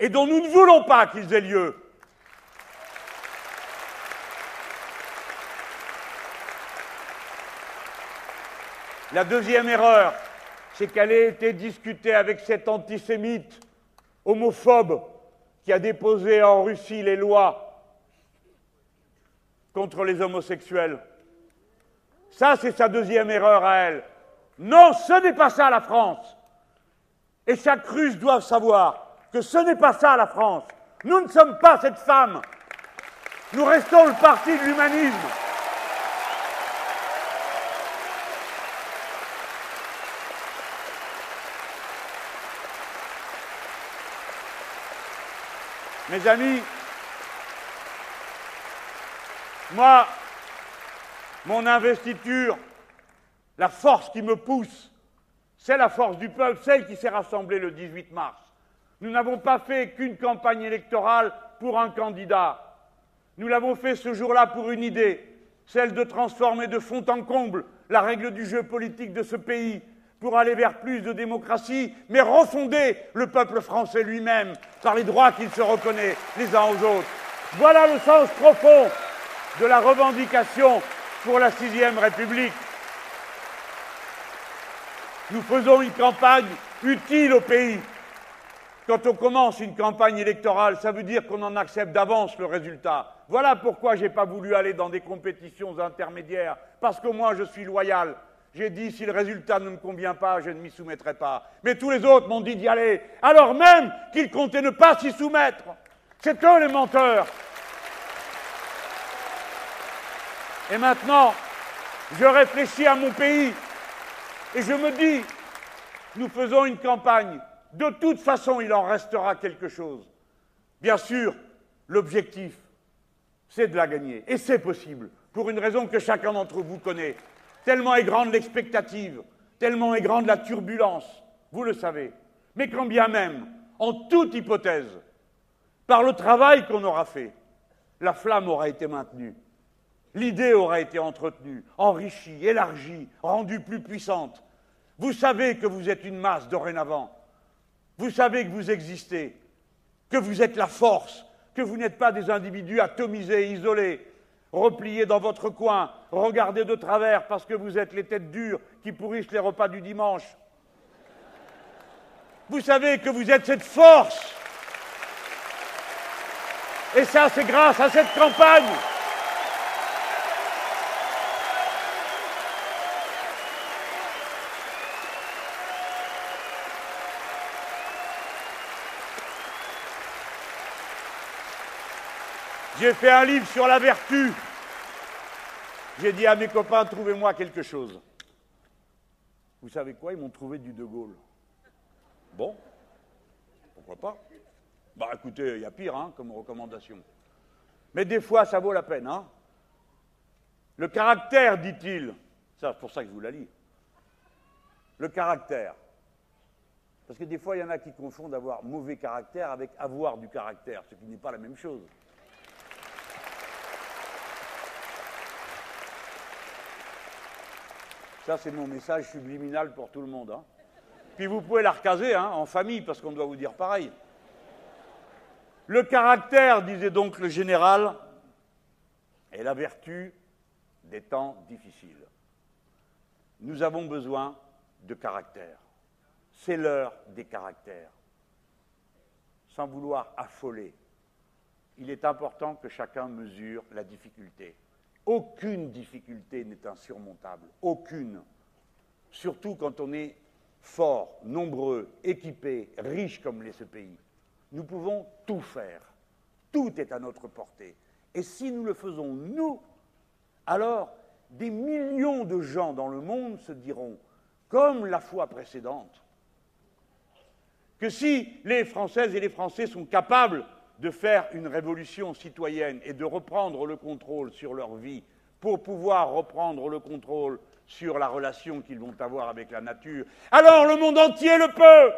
et dont nous ne voulons pas qu'ils aient lieu. La deuxième erreur, c'est qu'elle ait été discutée avec cet antisémite homophobe qui a déposé en Russie les lois contre les homosexuels. Ça, c'est sa deuxième erreur à elle. Non, ce n'est pas ça la France. Et chaque Russe doit savoir que ce n'est pas ça la France. Nous ne sommes pas cette femme. Nous restons le parti de l'humanisme. Mes amis, moi, mon investiture, la force qui me pousse, c'est la force du peuple, celle qui s'est rassemblée le 18 mars. Nous n'avons pas fait qu'une campagne électorale pour un candidat. Nous l'avons fait ce jour-là pour une idée, celle de transformer de fond en comble la règle du jeu politique de ce pays pour aller vers plus de démocratie, mais refonder le peuple français lui-même par les droits qu'il se reconnaît les uns aux autres. Voilà le sens profond de la revendication pour la sixième République. Nous faisons une campagne utile au pays, quand on commence une campagne électorale, ça veut dire qu'on en accepte d'avance le résultat. Voilà pourquoi je n'ai pas voulu aller dans des compétitions intermédiaires, parce que moi je suis loyal. J'ai dit si le résultat ne me convient pas, je ne m'y soumettrai pas. Mais tous les autres m'ont dit d'y aller, alors même qu'ils comptaient ne pas s'y soumettre. C'est eux les menteurs. Et maintenant, je réfléchis à mon pays et je me dis, nous faisons une campagne de toute façon, il en restera quelque chose. Bien sûr, l'objectif, c'est de la gagner. Et c'est possible, pour une raison que chacun d'entre vous connaît. Tellement est grande l'expectative, tellement est grande la turbulence, vous le savez. Mais quand bien même, en toute hypothèse, par le travail qu'on aura fait, la flamme aura été maintenue, l'idée aura été entretenue, enrichie, élargie, rendue plus puissante. Vous savez que vous êtes une masse dorénavant vous savez que vous existez, que vous êtes la force, que vous n'êtes pas des individus atomisés, isolés, repliés dans votre coin, regardés de travers parce que vous êtes les têtes dures qui pourrissent les repas du dimanche. Vous savez que vous êtes cette force. Et ça, c'est grâce à cette campagne. J'ai fait un livre sur la vertu. J'ai dit à mes copains, trouvez-moi quelque chose. Vous savez quoi Ils m'ont trouvé du De Gaulle. Bon, pourquoi pas Bah écoutez, il y a pire hein, comme recommandation. Mais des fois, ça vaut la peine. Hein le caractère, dit-il, c'est pour ça que je vous la lis. Le caractère. Parce que des fois, il y en a qui confondent avoir mauvais caractère avec avoir du caractère, ce qui n'est pas la même chose. Ça, c'est mon message subliminal pour tout le monde. Hein. Puis vous pouvez la recaser hein, en famille, parce qu'on doit vous dire pareil. Le caractère, disait donc le général, est la vertu des temps difficiles. Nous avons besoin de caractère. C'est l'heure des caractères. Sans vouloir affoler, il est important que chacun mesure la difficulté. Aucune difficulté n'est insurmontable, aucune. Surtout quand on est fort, nombreux, équipé, riche comme l'est ce pays. Nous pouvons tout faire. Tout est à notre portée. Et si nous le faisons nous, alors des millions de gens dans le monde se diront, comme la fois précédente, que si les Françaises et les Français sont capables de faire une révolution citoyenne et de reprendre le contrôle sur leur vie pour pouvoir reprendre le contrôle sur la relation qu'ils vont avoir avec la nature, alors le monde entier le peut.